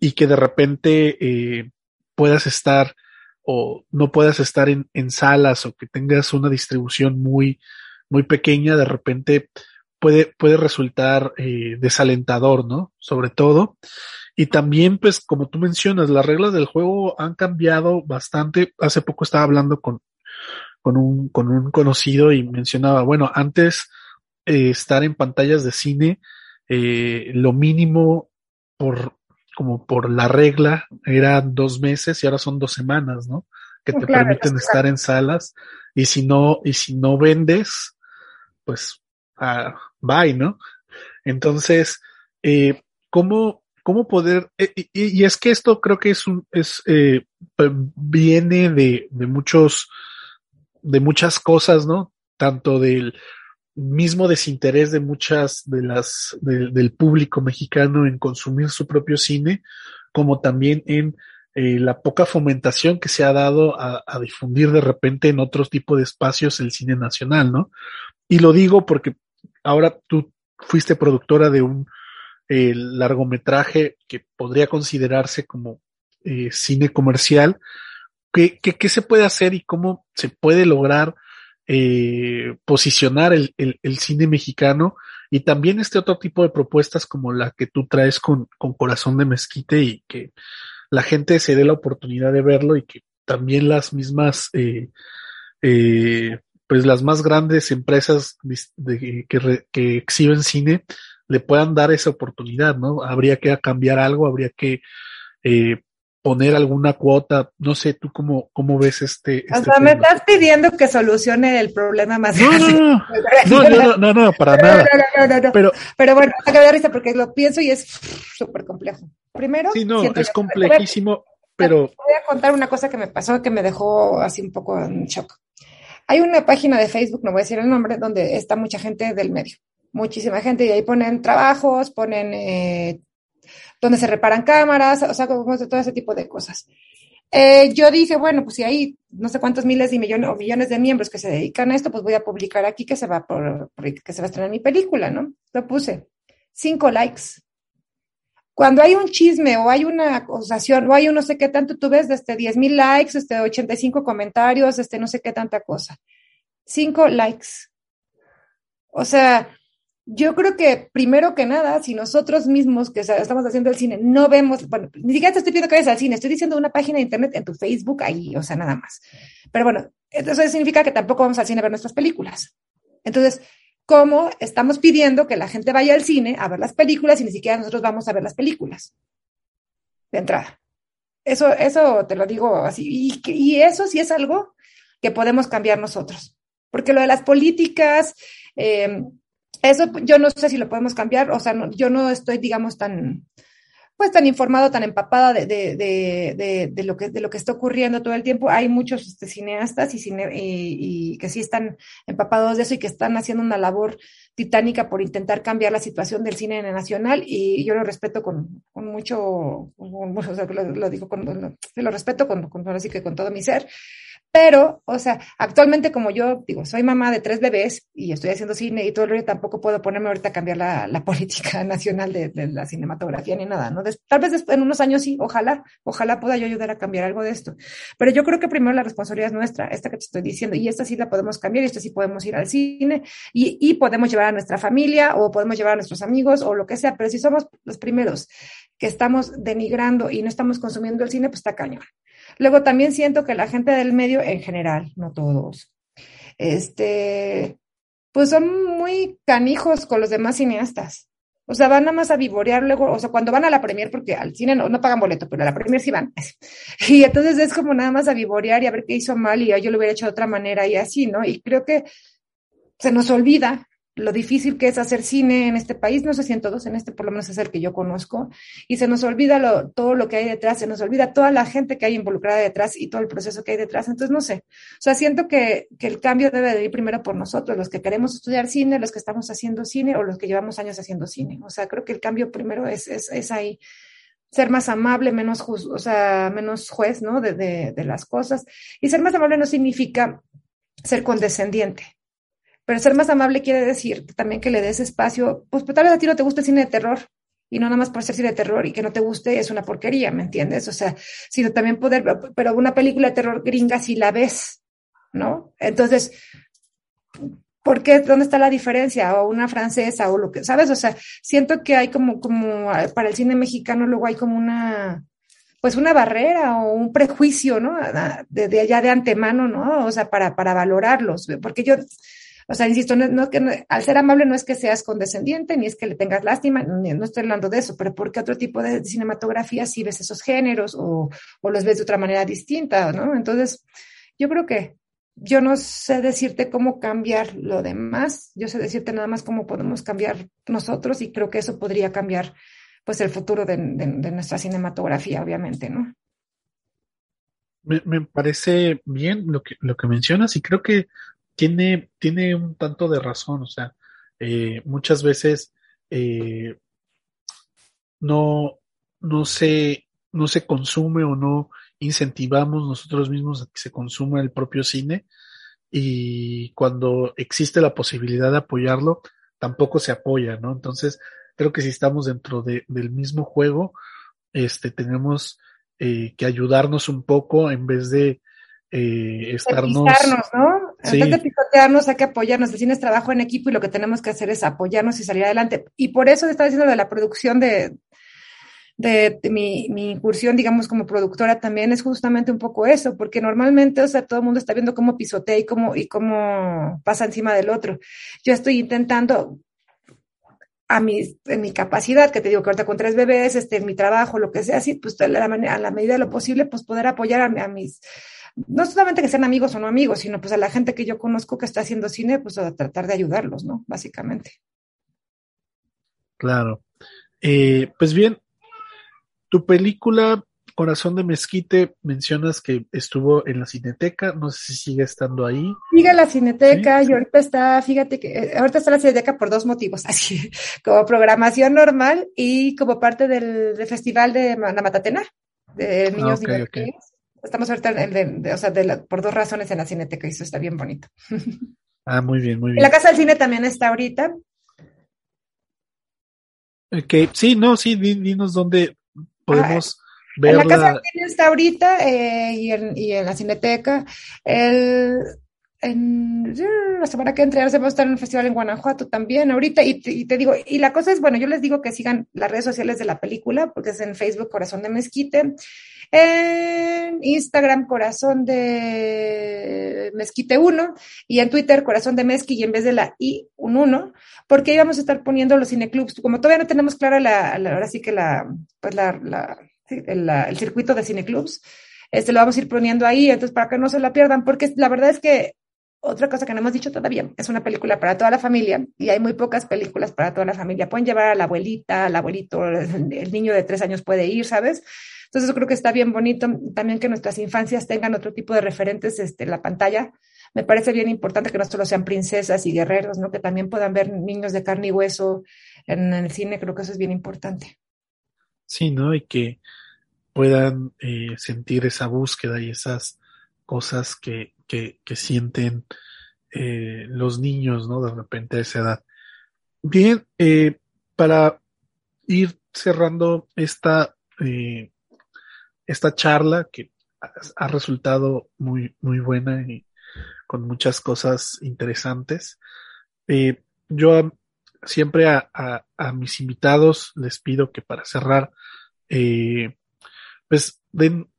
y que de repente eh, puedas estar o no puedas estar en, en, salas o que tengas una distribución muy, muy pequeña, de repente puede, puede resultar eh, desalentador, ¿no? Sobre todo. Y también, pues, como tú mencionas, las reglas del juego han cambiado bastante. Hace poco estaba hablando con, con un, con un conocido y mencionaba, bueno, antes eh, estar en pantallas de cine, eh, lo mínimo por, como por la regla eran dos meses y ahora son dos semanas, ¿no? Que te claro, permiten estar en salas y si no, y si no vendes, pues, ah, bye, ¿no? Entonces, eh, ¿cómo, cómo poder, eh, y, y, es que esto creo que es un, es, eh, viene de, de muchos, de muchas cosas, ¿no? Tanto del mismo desinterés de muchas de las, de, del público mexicano en consumir su propio cine, como también en eh, la poca fomentación que se ha dado a, a, difundir de repente en otros tipos de espacios el cine nacional, ¿no? Y lo digo porque ahora tú fuiste productora de un eh, largometraje que podría considerarse como eh, cine comercial. ¿Qué, ¿Qué, qué, se puede hacer y cómo se puede lograr eh, posicionar el, el, cine mexicano y también este otro tipo de propuestas como la que tú traes con, con Corazón de Mezquite y que la gente se dé la oportunidad de verlo y que también las mismas, eh, eh, pues las más grandes empresas de, que, re, que exhiben cine le puedan dar esa oportunidad, ¿no? Habría que cambiar algo, habría que eh, poner alguna cuota, no sé, tú cómo, cómo ves este. este o sea, tema? me estás pidiendo que solucione el problema más no, grande. No, no, no, no, no, no, para nada. No, no, no, Pero, pero bueno, acabo de risa porque lo pienso y es súper complejo. Primero, sí, no, es complejísimo, pero. Voy a contar una cosa que me pasó que me dejó así un poco en shock. Hay una página de Facebook, no voy a decir el nombre, donde está mucha gente del medio. Muchísima gente, y ahí ponen trabajos, ponen eh, donde se reparan cámaras, o sea, todo ese tipo de cosas. Eh, yo dije, bueno, pues si hay no sé cuántos miles y millones o millones de miembros que se dedican a esto, pues voy a publicar aquí que se va por que se va a estrenar mi película, ¿no? Lo puse. Cinco likes. Cuando hay un chisme o hay una acusación o hay un no sé qué tanto, tú ves desde 10 mil likes, este 85 comentarios, este no sé qué tanta cosa. Cinco likes. O sea, yo creo que primero que nada, si nosotros mismos que estamos haciendo el cine no vemos, bueno, ni siquiera te estoy pidiendo que vayas al cine, estoy diciendo una página de internet en tu Facebook ahí, o sea, nada más. Pero bueno, eso significa que tampoco vamos al cine a ver nuestras películas. Entonces, ¿cómo estamos pidiendo que la gente vaya al cine a ver las películas y ni siquiera nosotros vamos a ver las películas? De entrada. Eso, eso te lo digo así. Y, eso sí es algo que podemos cambiar nosotros. Porque lo de las políticas, eh, eso yo no sé si lo podemos cambiar, o sea, no, yo no estoy, digamos, tan, pues tan informado, tan empapada de, de, de, de, lo que, de lo que está ocurriendo todo el tiempo. Hay muchos este, cineastas y, cine, y, que sí están empapados de eso y que están haciendo una labor titánica por intentar cambiar la situación del cine nacional y yo lo respeto con, con mucho, con, o sea, lo, lo, digo con, lo, lo respeto con, con, así que con todo mi ser. Pero, o sea, actualmente como yo digo, soy mamá de tres bebés y estoy haciendo cine y todo el rollo, tampoco puedo ponerme ahorita a cambiar la, política nacional de, la cinematografía ni nada, ¿no? Tal vez después, en unos años sí, ojalá, ojalá pueda yo ayudar a cambiar algo de esto. Pero yo creo que primero la responsabilidad es nuestra, esta que te estoy diciendo, y esta sí la podemos cambiar, y esta sí podemos ir al cine y, y podemos llevar a nuestra familia o podemos llevar a nuestros amigos o lo que sea, pero si somos los primeros que estamos denigrando y no estamos consumiendo el cine, pues está cañón. Luego también siento que la gente del medio en general, no todos, este, pues son muy canijos con los demás cineastas. O sea, van nada más a vivorear luego, o sea, cuando van a la premier, porque al cine no, no pagan boleto, pero a la premier sí van. Y entonces es como nada más a vivorear y a ver qué hizo mal y yo lo hubiera hecho de otra manera y así, ¿no? Y creo que se nos olvida lo difícil que es hacer cine en este país, no sé si en todos, en este por lo menos es el que yo conozco, y se nos olvida todo lo que hay detrás, se nos olvida toda la gente que hay involucrada detrás y todo el proceso que hay detrás. Entonces, no sé, o sea, siento que, que el cambio debe de ir primero por nosotros, los que queremos estudiar cine, los que estamos haciendo cine o los que llevamos años haciendo cine. O sea, creo que el cambio primero es, es, es ahí ser más amable, menos juez, o sea, menos juez, ¿no? De, de las cosas. Y ser más amable no significa ser condescendiente pero ser más amable quiere decir también que le des espacio, pues, pues tal vez a ti no te gusta el cine de terror, y no nada más por ser cine de terror y que no te guste es una porquería, ¿me entiendes? O sea, sino también poder, pero una película de terror gringa si la ves, ¿no? Entonces, ¿por qué? ¿Dónde está la diferencia? O una francesa o lo que, ¿sabes? O sea, siento que hay como, como, para el cine mexicano luego hay como una, pues una barrera o un prejuicio, ¿no? De, de allá de antemano, ¿no? O sea, para, para valorarlos, porque yo, o sea, insisto, no, que al ser amable no es que seas condescendiente, ni es que le tengas lástima, no estoy hablando de eso, pero porque otro tipo de cinematografía sí ves esos géneros o, los ves de otra manera distinta, ¿no? Entonces, yo creo que yo no sé decirte cómo cambiar lo demás, yo sé decirte nada más cómo podemos cambiar nosotros y creo que eso podría cambiar pues el futuro de, de, nuestra cinematografía, obviamente, ¿no? Me, me, parece bien lo que, lo que mencionas y creo que tiene, tiene un tanto de razón, o sea, eh, muchas veces eh, no, no, se, no se consume o no incentivamos nosotros mismos a que se consuma el propio cine y cuando existe la posibilidad de apoyarlo, tampoco se apoya, ¿no? Entonces, creo que si estamos dentro de, del mismo juego, este, tenemos eh, que ayudarnos un poco en vez de eh, estarnos... ¿no? En vez de picotearnos, hay que apoyarnos. El cine es trabajo en equipo y lo que tenemos que hacer es apoyarnos y salir adelante. Y por eso estaba diciendo de la producción de, de, mi, mi, incursión, digamos, como productora también es justamente un poco eso, porque normalmente, o sea, todo el mundo está viendo cómo pisotea y cómo, y cómo pasa encima del otro. Yo estoy intentando a mi, en mi capacidad, que te digo que ahorita con tres bebés, este, en mi trabajo, lo que sea, así, pues a la, medida de lo posible, pues poder apoyar a mis no solamente que sean amigos o no amigos, sino pues a la gente que yo conozco que está haciendo cine, pues a tratar de ayudarlos, ¿no? Básicamente. Claro. Eh, pues bien, tu película Corazón de Mezquite mencionas que estuvo en la Cineteca, no sé si sigue estando ahí. Sigue en la Cineteca y ahorita está, fíjate que eh, ahorita está en la Cineteca por dos motivos, así como programación normal y como parte del, festival de la Matatena de niños ah, okay, Estamos ahorita o sea, por dos razones en la cineteca y eso está bien bonito. Ah, muy bien, muy bien. La Casa del Cine también está ahorita. Ok, sí, no, sí, dinos dónde podemos ver. En la Casa del Cine está ahorita eh, y, en, y en la cineteca. El, en la semana que entra se va a estar en un festival en Guanajuato también ahorita y te, y te, digo, y la cosa es, bueno, yo les digo que sigan las redes sociales de la película porque es en Facebook Corazón de Mezquite, en Instagram Corazón de Mezquite 1 y en Twitter Corazón de Mezqui y en vez de la I un 1, porque ahí vamos a estar poniendo los cineclubs, como todavía no tenemos clara la, ahora sí que la, pues la, el circuito de cineclubs, este lo vamos a ir poniendo ahí, entonces para que no se la pierdan, porque la verdad es que otra cosa que no hemos dicho todavía, es una película para toda la familia y hay muy pocas películas para toda la familia. Pueden llevar a la abuelita, al abuelito, el niño de tres años puede ir, ¿sabes? Entonces yo creo que está bien bonito también que nuestras infancias tengan otro tipo de referentes este, en la pantalla. Me parece bien importante que no solo sean princesas y guerreros, ¿no? Que también puedan ver niños de carne y hueso en el cine. Creo que eso es bien importante. Sí, ¿no? Y que puedan eh, sentir esa búsqueda y esas cosas que, que, sienten eh, los niños, ¿no? De repente a esa edad. Bien, eh, para ir cerrando esta, eh, esta charla que ha resultado muy, muy buena y con muchas cosas interesantes. Yo siempre a, a, a, mis invitados les pido que para cerrar, pues den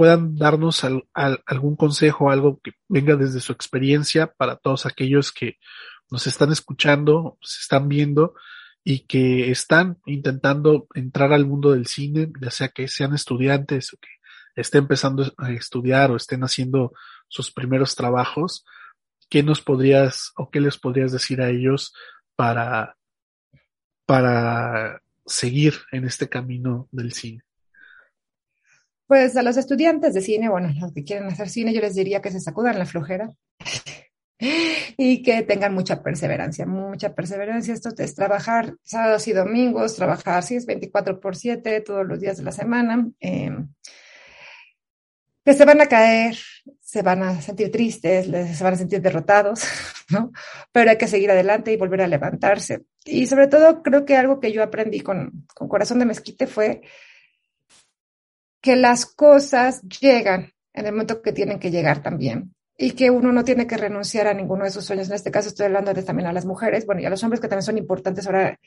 puedan darnos al, al, algún consejo, algo que venga desde su experiencia para todos aquellos que nos están escuchando, se están viendo y que están intentando entrar al mundo del cine, ya sea que sean estudiantes o que estén empezando a estudiar o estén haciendo sus primeros trabajos, ¿qué nos podrías o qué les podrías decir a ellos para, para seguir en este camino del cine? Pues a los estudiantes de cine, bueno, los que quieren hacer cine, yo les diría que se sacudan la flojera y que tengan mucha perseverancia, mucha perseverancia. Esto es trabajar sábados y domingos, trabajar, sí, es 24 por 7, todos los días de la semana. Eh, que se van a caer, se van a sentir tristes, se van a sentir derrotados, ¿no? Pero hay que seguir adelante y volver a levantarse. Y sobre todo, creo que algo que yo aprendí con, con Corazón de Mezquite fue que las cosas llegan en el momento que tienen que llegar también y que uno no tiene que renunciar a ninguno de sus sueños. En este caso estoy hablando de también a las mujeres, bueno, y a los hombres que también son importantes ahora.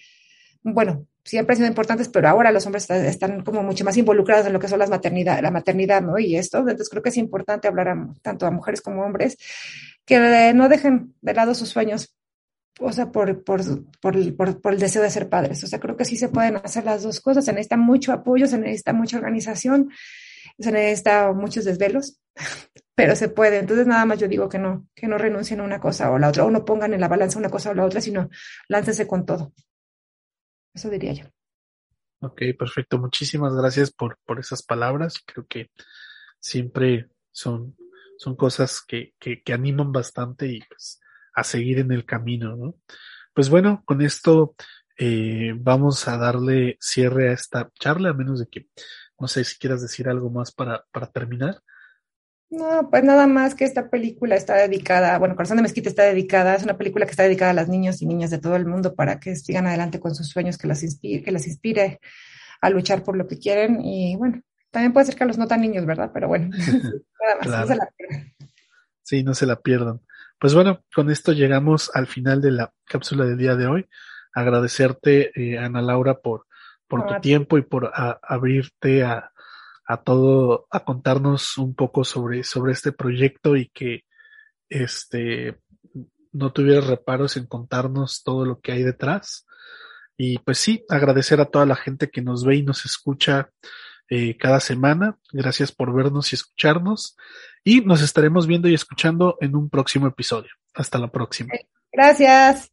Bueno, siempre han sido importantes, pero ahora los hombres están como mucho más involucrados en lo que son las maternidad, la maternidad, ¿no? Y esto, entonces creo que es importante hablar a, tanto a mujeres como a hombres que no dejen de lado sus sueños, o sea, por, por, por, por, el deseo de ser padres. O sea, creo que sí se pueden hacer las dos cosas. Se necesita mucho apoyo, se necesita mucha organización, se necesita muchos desvelos, pero se puede. Entonces, nada más yo digo que no, que no renuncien a una cosa o la otra, o no pongan en la balanza una cosa o la otra, sino láncense con todo. Eso diría yo. Ok, perfecto. Muchísimas gracias por, por esas palabras. Creo que siempre son, son cosas que, que, que animan bastante y pues a seguir en el camino, ¿no? Pues bueno, con esto eh, vamos a darle cierre a esta charla, a menos de que, no sé si quieras decir algo más para, para terminar. No, pues nada más que esta película está dedicada, bueno, Corazón de Mezquita está dedicada, es una película que está dedicada a las niños y niñas de todo el mundo para que sigan adelante con sus sueños, que las inspire, que las inspire a luchar por lo que quieren y bueno, también puede ser que a los no tan niños, ¿verdad? Pero bueno, nada más, no se la pierdan. Sí, no se la pierdan. Pues bueno, con esto llegamos al final de la cápsula del día de hoy. Agradecerte, eh, Ana Laura, por, por tu tiempo y por abrirte a, a todo, a contarnos un poco sobre, sobre este proyecto y que este no tuvieras reparos en contarnos todo lo que hay detrás. Y pues sí, agradecer a toda la gente que nos ve y nos escucha eh, cada semana. Gracias por vernos y escucharnos. Y nos estaremos viendo y escuchando en un próximo episodio. Hasta la próxima. Gracias.